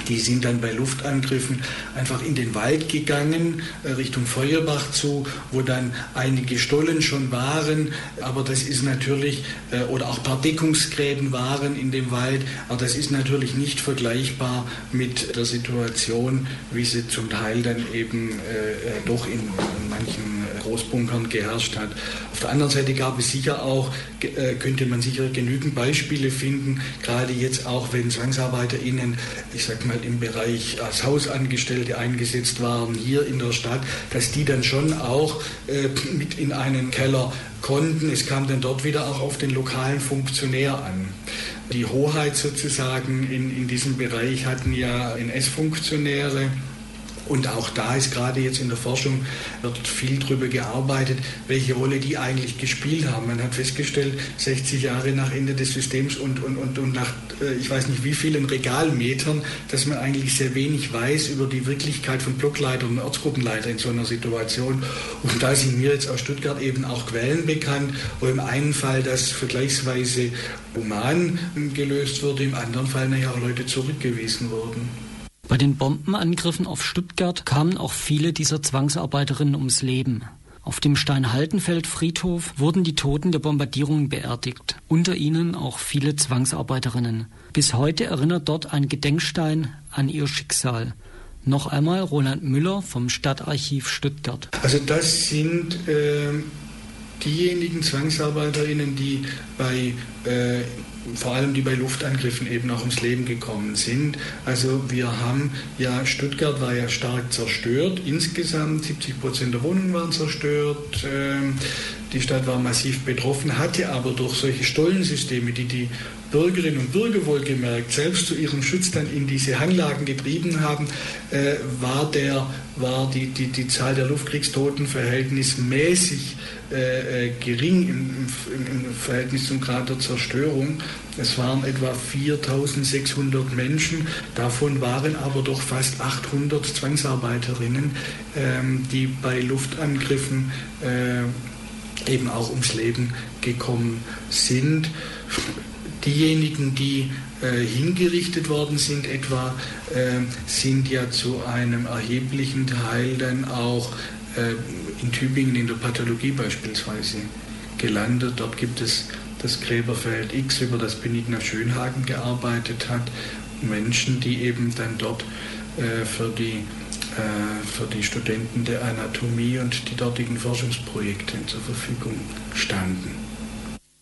Die sind dann bei Luftangriffen einfach in den Wald gegangen, äh, Richtung Feuerbach zu, wo dann einige Stollen schon waren. Aber das ist natürlich, äh, oder auch ein paar Deckungsgräben waren in dem Wald. Aber das ist natürlich nicht vergleichbar mit der Situation, wie sie zum Teil dann eben äh, doch in, in manchen Großbunkern geherrscht hat. Auf der anderen Seite gab es sicher auch, könnte man sicher genügend Beispiele finden, gerade jetzt auch, wenn ZwangsarbeiterInnen, ich sag mal, im Bereich als Hausangestellte eingesetzt waren, hier in der Stadt, dass die dann schon auch äh, mit in einen Keller konnten. Es kam dann dort wieder auch auf den lokalen Funktionär an. Die Hoheit sozusagen in, in diesem Bereich hatten ja NS-Funktionäre und auch da ist gerade jetzt in der Forschung wird viel darüber gearbeitet, welche Rolle die eigentlich gespielt haben. Man hat festgestellt, 60 Jahre nach Ende des Systems und, und, und, und nach äh, ich weiß nicht wie vielen Regalmetern, dass man eigentlich sehr wenig weiß über die Wirklichkeit von Blockleitern und Ortsgruppenleitern in so einer Situation. Und da sind mir jetzt aus Stuttgart eben auch Quellen bekannt, wo im einen Fall das vergleichsweise human gelöst wurde, im anderen Fall nachher auch Leute zurückgewiesen wurden. Bei den Bombenangriffen auf Stuttgart kamen auch viele dieser Zwangsarbeiterinnen ums Leben. Auf dem Steinhaltenfeld-Friedhof wurden die Toten der Bombardierungen beerdigt, unter ihnen auch viele Zwangsarbeiterinnen. Bis heute erinnert dort ein Gedenkstein an ihr Schicksal. Noch einmal Roland Müller vom Stadtarchiv Stuttgart. Also das sind äh, diejenigen Zwangsarbeiterinnen, die bei äh, vor allem die bei Luftangriffen eben auch ums Leben gekommen sind. Also wir haben ja, Stuttgart war ja stark zerstört, insgesamt 70 Prozent der Wohnungen waren zerstört, ähm, die Stadt war massiv betroffen, hatte aber durch solche Stollensysteme, die die Bürgerinnen und Bürger wohlgemerkt selbst zu ihrem Schutz dann in diese Hanglagen getrieben haben, äh, war, der, war die, die, die Zahl der Luftkriegstoten verhältnismäßig äh, äh, gering im, im, im, Verhältnis zum Grad der Zerstörung. Es waren etwa 4600 Menschen, davon waren aber doch fast 800 Zwangsarbeiterinnen, ähm, die bei Luftangriffen äh, eben auch ums Leben gekommen sind. Diejenigen, die äh, hingerichtet worden sind, etwa, äh, sind ja zu einem erheblichen Teil dann auch äh, in Tübingen in der Pathologie beispielsweise gelandet. Dort gibt es das Gräberfeld X, über das Benigna Schönhagen gearbeitet hat. Menschen, die eben dann dort äh, für, die, äh, für die Studenten der Anatomie und die dortigen Forschungsprojekte zur Verfügung standen.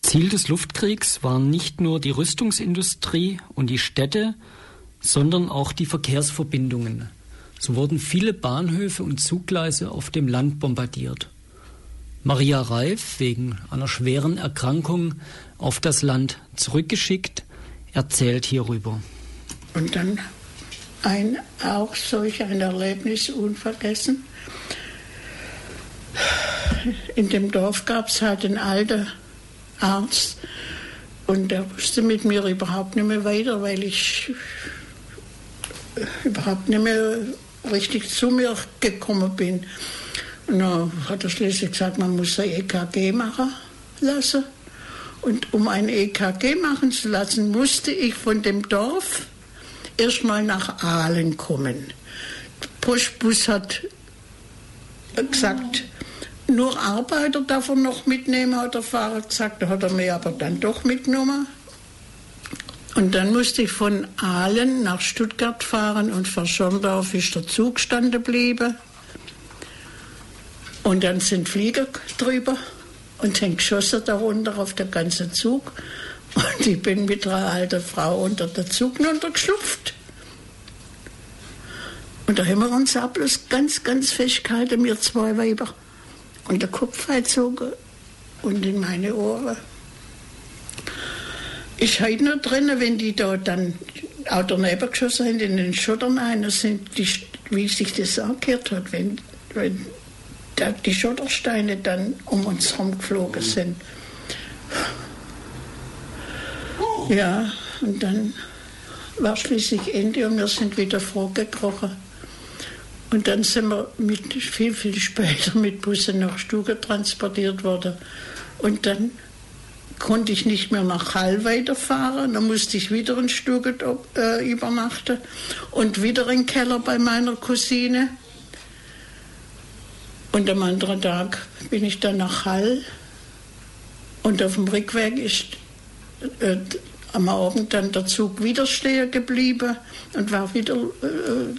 Ziel des Luftkriegs waren nicht nur die Rüstungsindustrie und die Städte, sondern auch die Verkehrsverbindungen. So wurden viele Bahnhöfe und Zuggleise auf dem Land bombardiert. Maria Reif, wegen einer schweren Erkrankung auf das Land zurückgeschickt, erzählt hierüber. Und dann ein, auch solch ein Erlebnis unvergessen. In dem Dorf gab es halt einen alten Arzt und der wusste mit mir überhaupt nicht mehr weiter, weil ich überhaupt nicht mehr richtig zu mir gekommen bin. Und dann hat er schließlich gesagt, man muss ein EKG machen lassen. Und um ein EKG machen zu lassen, musste ich von dem Dorf erstmal nach Aalen kommen. Der Postbus hat gesagt, nur Arbeiter darf er noch mitnehmen, hat der Fahrer gesagt. Da hat er mir aber dann doch mitgenommen. Und dann musste ich von Aalen nach Stuttgart fahren und vor Schorndorf ist der Zug standen geblieben. Und dann sind Flieger drüber und sind geschossen darunter auf der ganzen Zug. Und ich bin mit einer alten Frau unter der Zug geschlupft. Und da haben wir uns auch bloß ganz, ganz fest gehalten, wir zwei Weiber. Und der Kopf gezogen und in meine Ohren ich heute noch drin, wenn die da dann auch daneben geschossen haben, in den Schottern ein, sind die, wie sich das angehört hat, wenn, wenn da die Schottersteine dann um uns herum geflogen sind. Ja, und dann war schließlich Ende und wir sind wieder vorgekrochen. Und dann sind wir mit, viel, viel später mit Bussen nach Stuge transportiert worden. Und dann konnte ich nicht mehr nach Hall weiterfahren. Dann musste ich wieder in Stuttgart äh, übernachten und wieder in den Keller bei meiner Cousine. Und am anderen Tag bin ich dann nach Hall. Und auf dem Rückweg ist äh, am Abend dann der Zug wieder stehen geblieben und war wieder äh,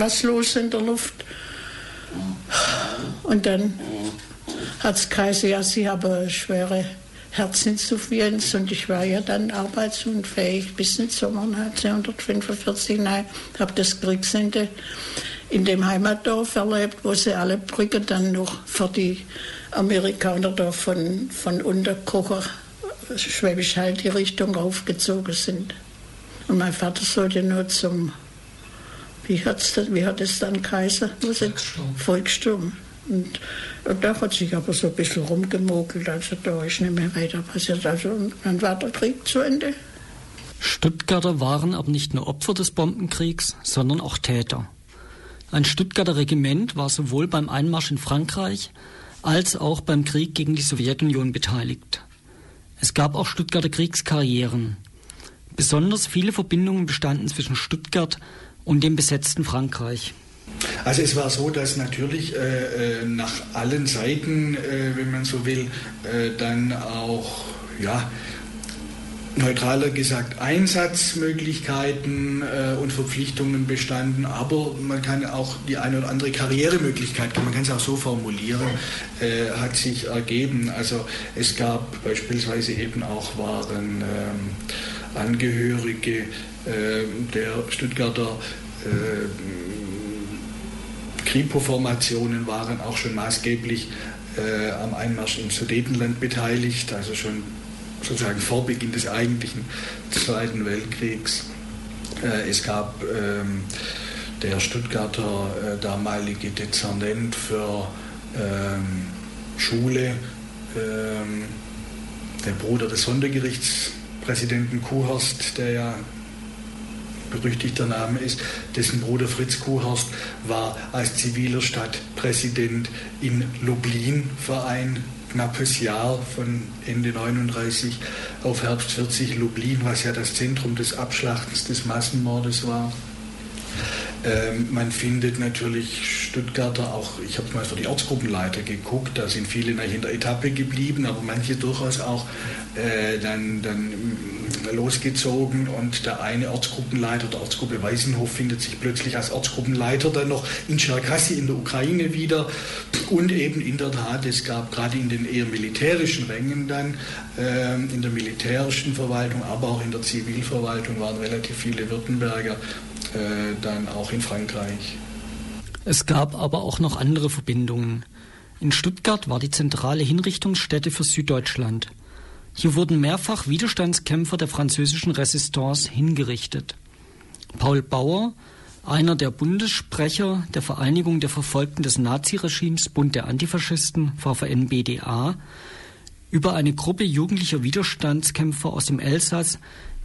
was los in der Luft. Und dann hat es geheißen, ja, sie eine schwere Herzinsuffizienz und ich war ja dann arbeitsunfähig bis in Sommer 1945. Nein, habe das Kriegsende in dem Heimatdorf erlebt, wo sie alle Brücken dann noch für die Amerikaner da von, von Unterkocher, Schwäbisch Hall, die Richtung aufgezogen sind. Und mein Vater sollte nur zum, wie, hat's wie hat es dann Kaiser? Volkssturm. Volkssturm. Und, und da hat sich aber so ein bisschen rumgemogelt, also da ist nicht mehr weiter passiert. Also dann war der Krieg zu Ende. Stuttgarter waren aber nicht nur Opfer des Bombenkriegs, sondern auch Täter. Ein Stuttgarter Regiment war sowohl beim Einmarsch in Frankreich als auch beim Krieg gegen die Sowjetunion beteiligt. Es gab auch Stuttgarter Kriegskarrieren. Besonders viele Verbindungen bestanden zwischen Stuttgart und dem besetzten Frankreich. Also es war so, dass natürlich äh, äh nach allen Seiten, äh, wenn man so will, äh, dann auch ja, neutraler gesagt Einsatzmöglichkeiten äh, und Verpflichtungen bestanden, aber man kann auch die eine oder andere Karrieremöglichkeit, man kann es auch so formulieren, äh, hat sich ergeben. Also es gab beispielsweise eben auch waren ähm, Angehörige der Stuttgarter äh, Kripo-Formationen waren auch schon maßgeblich äh, am Einmarsch im Sudetenland beteiligt, also schon sozusagen vor Beginn des eigentlichen Zweiten Weltkriegs. Äh, es gab ähm, der Stuttgarter äh, damalige Dezernent für ähm, Schule, ähm, der Bruder des Sondergerichtspräsidenten Kuhorst, der ja berüchtigter Name ist, dessen Bruder Fritz Kuhorst war als ziviler Stadtpräsident in Lublin Verein knappes Jahr von Ende 39 auf Herbst 40 Lublin, was ja das Zentrum des Abschlachtens des Massenmordes war. Ähm, man findet natürlich Stuttgarter auch, ich habe mal für die Ortsgruppenleiter geguckt, da sind viele in der Etappe geblieben, aber manche durchaus auch äh, dann, dann losgezogen und der eine Ortsgruppenleiter der Ortsgruppe Weißenhof findet sich plötzlich als Ortsgruppenleiter dann noch in Tscherkassy in der Ukraine wieder und eben in der Tat, es gab gerade in den eher militärischen Rängen dann, äh, in der militärischen Verwaltung, aber auch in der Zivilverwaltung waren relativ viele Württemberger äh, dann auch in Frankreich. Es gab aber auch noch andere Verbindungen. In Stuttgart war die zentrale Hinrichtungsstätte für Süddeutschland. Hier wurden mehrfach Widerstandskämpfer der französischen Resistance hingerichtet. Paul Bauer, einer der Bundessprecher der Vereinigung der Verfolgten des Naziregimes Bund der Antifaschisten VVN-BDA, über eine Gruppe jugendlicher Widerstandskämpfer aus dem Elsass,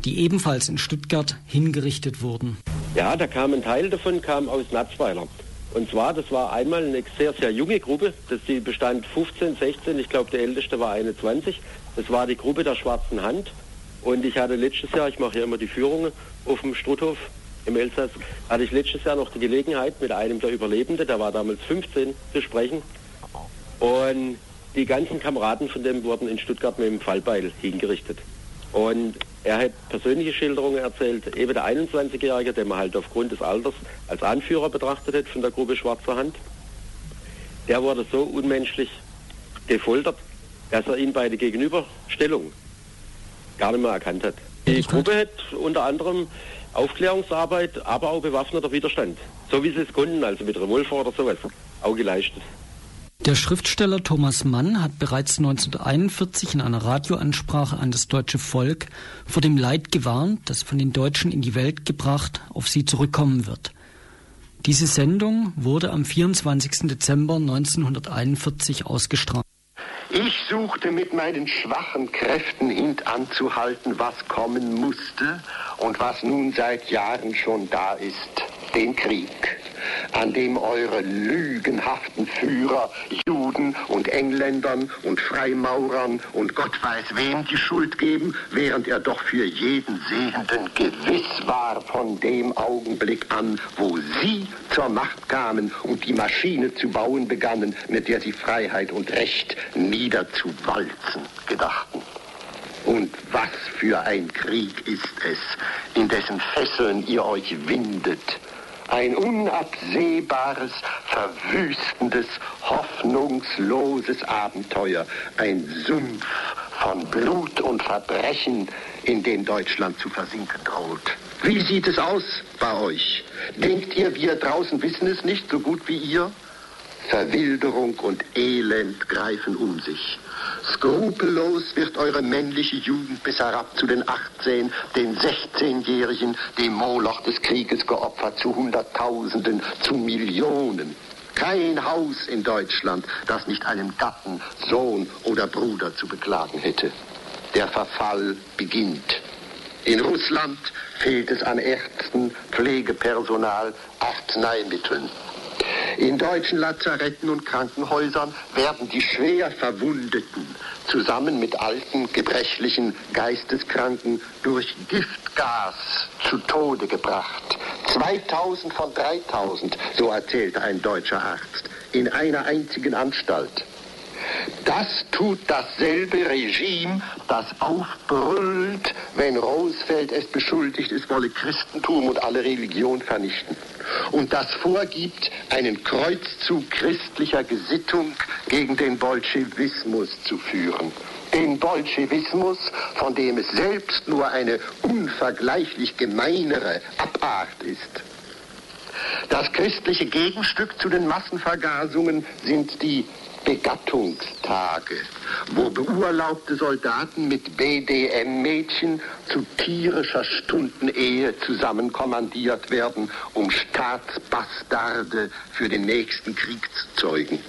die ebenfalls in Stuttgart hingerichtet wurden. Ja, da kam ein Teil davon kam aus Natzweiler. Und zwar, das war einmal eine sehr, sehr junge Gruppe. Das, die bestand 15, 16, ich glaube der älteste war 21. Das war die Gruppe der Schwarzen Hand. Und ich hatte letztes Jahr, ich mache ja immer die Führungen auf dem Struthof im Elsass, hatte ich letztes Jahr noch die Gelegenheit, mit einem der Überlebenden, der war damals 15, zu sprechen. Und die ganzen Kameraden von dem wurden in Stuttgart mit dem Fallbeil hingerichtet. Und er hat persönliche Schilderungen erzählt, eben der 21-Jährige, den man halt aufgrund des Alters als Anführer betrachtet hat von der Gruppe Schwarzer Hand, der wurde so unmenschlich gefoltert, dass er ihn bei der Gegenüberstellung gar nicht mehr erkannt hat. Die Gruppe hat unter anderem Aufklärungsarbeit, aber auch bewaffneter Widerstand, so wie sie es konnten, also mit Revolver oder sowas, auch geleistet. Der Schriftsteller Thomas Mann hat bereits 1941 in einer Radioansprache an das deutsche Volk vor dem Leid gewarnt, das von den Deutschen in die Welt gebracht auf sie zurückkommen wird. Diese Sendung wurde am 24. Dezember 1941 ausgestrahlt. Ich suchte mit meinen schwachen Kräften hintanzuhalten, was kommen musste und was nun seit Jahren schon da ist, den Krieg an dem eure lügenhaften Führer Juden und Engländern und Freimaurern und Gott weiß wem die Schuld geben, während er doch für jeden Sehenden gewiss war von dem Augenblick an, wo sie zur Macht kamen und die Maschine zu bauen begannen, mit der sie Freiheit und Recht niederzuwalzen gedachten. Und was für ein Krieg ist es, in dessen Fesseln ihr euch windet ein unabsehbares, verwüstendes, hoffnungsloses Abenteuer. Ein Sumpf von Blut und Verbrechen, in den Deutschland zu versinken droht. Wie sieht es aus bei euch? Denkt ihr, wir draußen wissen es nicht so gut wie ihr? Verwilderung und Elend greifen um sich. Skrupellos wird eure männliche Jugend bis herab zu den 18, den 16-Jährigen, dem Moloch des Krieges geopfert, zu Hunderttausenden, zu Millionen. Kein Haus in Deutschland, das nicht einen Gatten, Sohn oder Bruder zu beklagen hätte. Der Verfall beginnt. In Russland fehlt es an Ärzten, Pflegepersonal, Arzneimitteln. In deutschen Lazaretten und Krankenhäusern werden die schwer Verwundeten zusammen mit alten, gebrechlichen, Geisteskranken durch Giftgas zu Tode gebracht. 2000 von 3000, so erzählte ein deutscher Arzt, in einer einzigen Anstalt. Das tut dasselbe Regime, das aufbrüllt, wenn Roosevelt es beschuldigt, es wolle Christentum und alle Religion vernichten. Und das vorgibt, einen Kreuzzug christlicher Gesittung gegen den Bolschewismus zu führen. Den Bolschewismus, von dem es selbst nur eine unvergleichlich gemeinere Abart ist. Das christliche Gegenstück zu den Massenvergasungen sind die Begattungstage, wo beurlaubte Soldaten mit BDM-Mädchen zu tierischer Stundenehe zusammenkommandiert werden, um Staatsbastarde für den nächsten Krieg zu zeugen.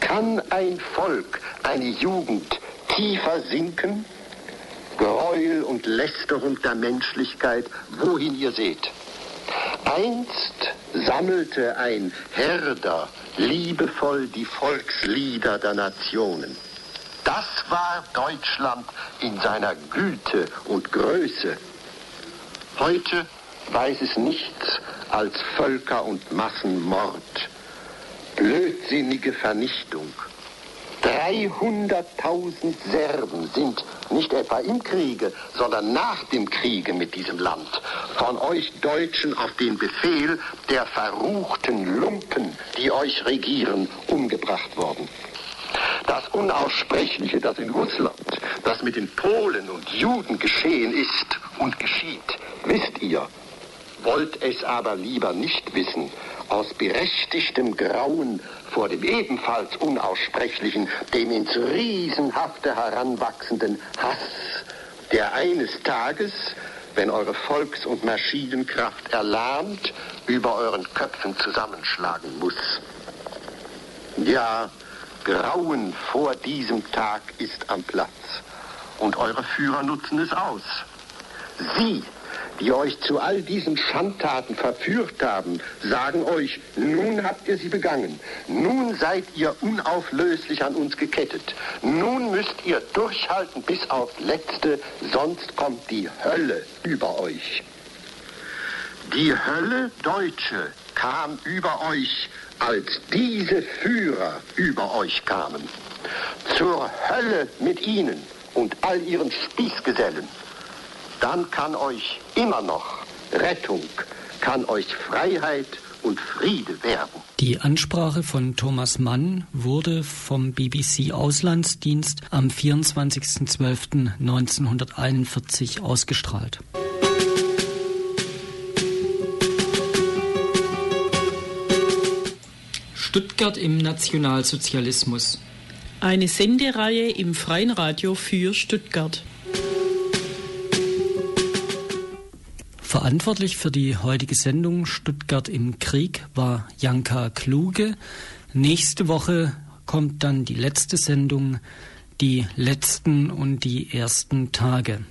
Kann ein Volk, eine Jugend tiefer sinken? Gräuel und Lästerung der Menschlichkeit, wohin ihr seht. Einst sammelte ein Herder liebevoll die Volkslieder der Nationen. Das war Deutschland in seiner Güte und Größe. Heute weiß es nichts als Völker- und Massenmord, blödsinnige Vernichtung. 300.000 Serben sind nicht etwa im Kriege, sondern nach dem Kriege mit diesem Land von euch Deutschen auf den Befehl der verruchten Lumpen, die euch regieren, umgebracht worden. Das Unaussprechliche, das in Russland, das mit den Polen und Juden geschehen ist und geschieht, wisst ihr, wollt es aber lieber nicht wissen, aus berechtigtem Grauen vor dem ebenfalls Unaussprechlichen, dem ins Riesenhafte heranwachsenden Hass, der eines Tages, wenn eure Volks- und Maschinenkraft erlahmt, über euren Köpfen zusammenschlagen muss. Ja, Grauen vor diesem Tag ist am Platz. Und eure Führer nutzen es aus. Sie die euch zu all diesen Schandtaten verführt haben, sagen euch, nun habt ihr sie begangen. Nun seid ihr unauflöslich an uns gekettet. Nun müsst ihr durchhalten bis aufs Letzte, sonst kommt die Hölle über euch. Die Hölle Deutsche kam über euch, als diese Führer über euch kamen. Zur Hölle mit ihnen und all ihren Spießgesellen dann kann euch immer noch Rettung, kann euch Freiheit und Friede werden. Die Ansprache von Thomas Mann wurde vom BBC Auslandsdienst am 24.12.1941 ausgestrahlt. Stuttgart im Nationalsozialismus. Eine Sendereihe im Freien Radio für Stuttgart. Verantwortlich für die heutige Sendung Stuttgart im Krieg war Janka Kluge. Nächste Woche kommt dann die letzte Sendung, die letzten und die ersten Tage.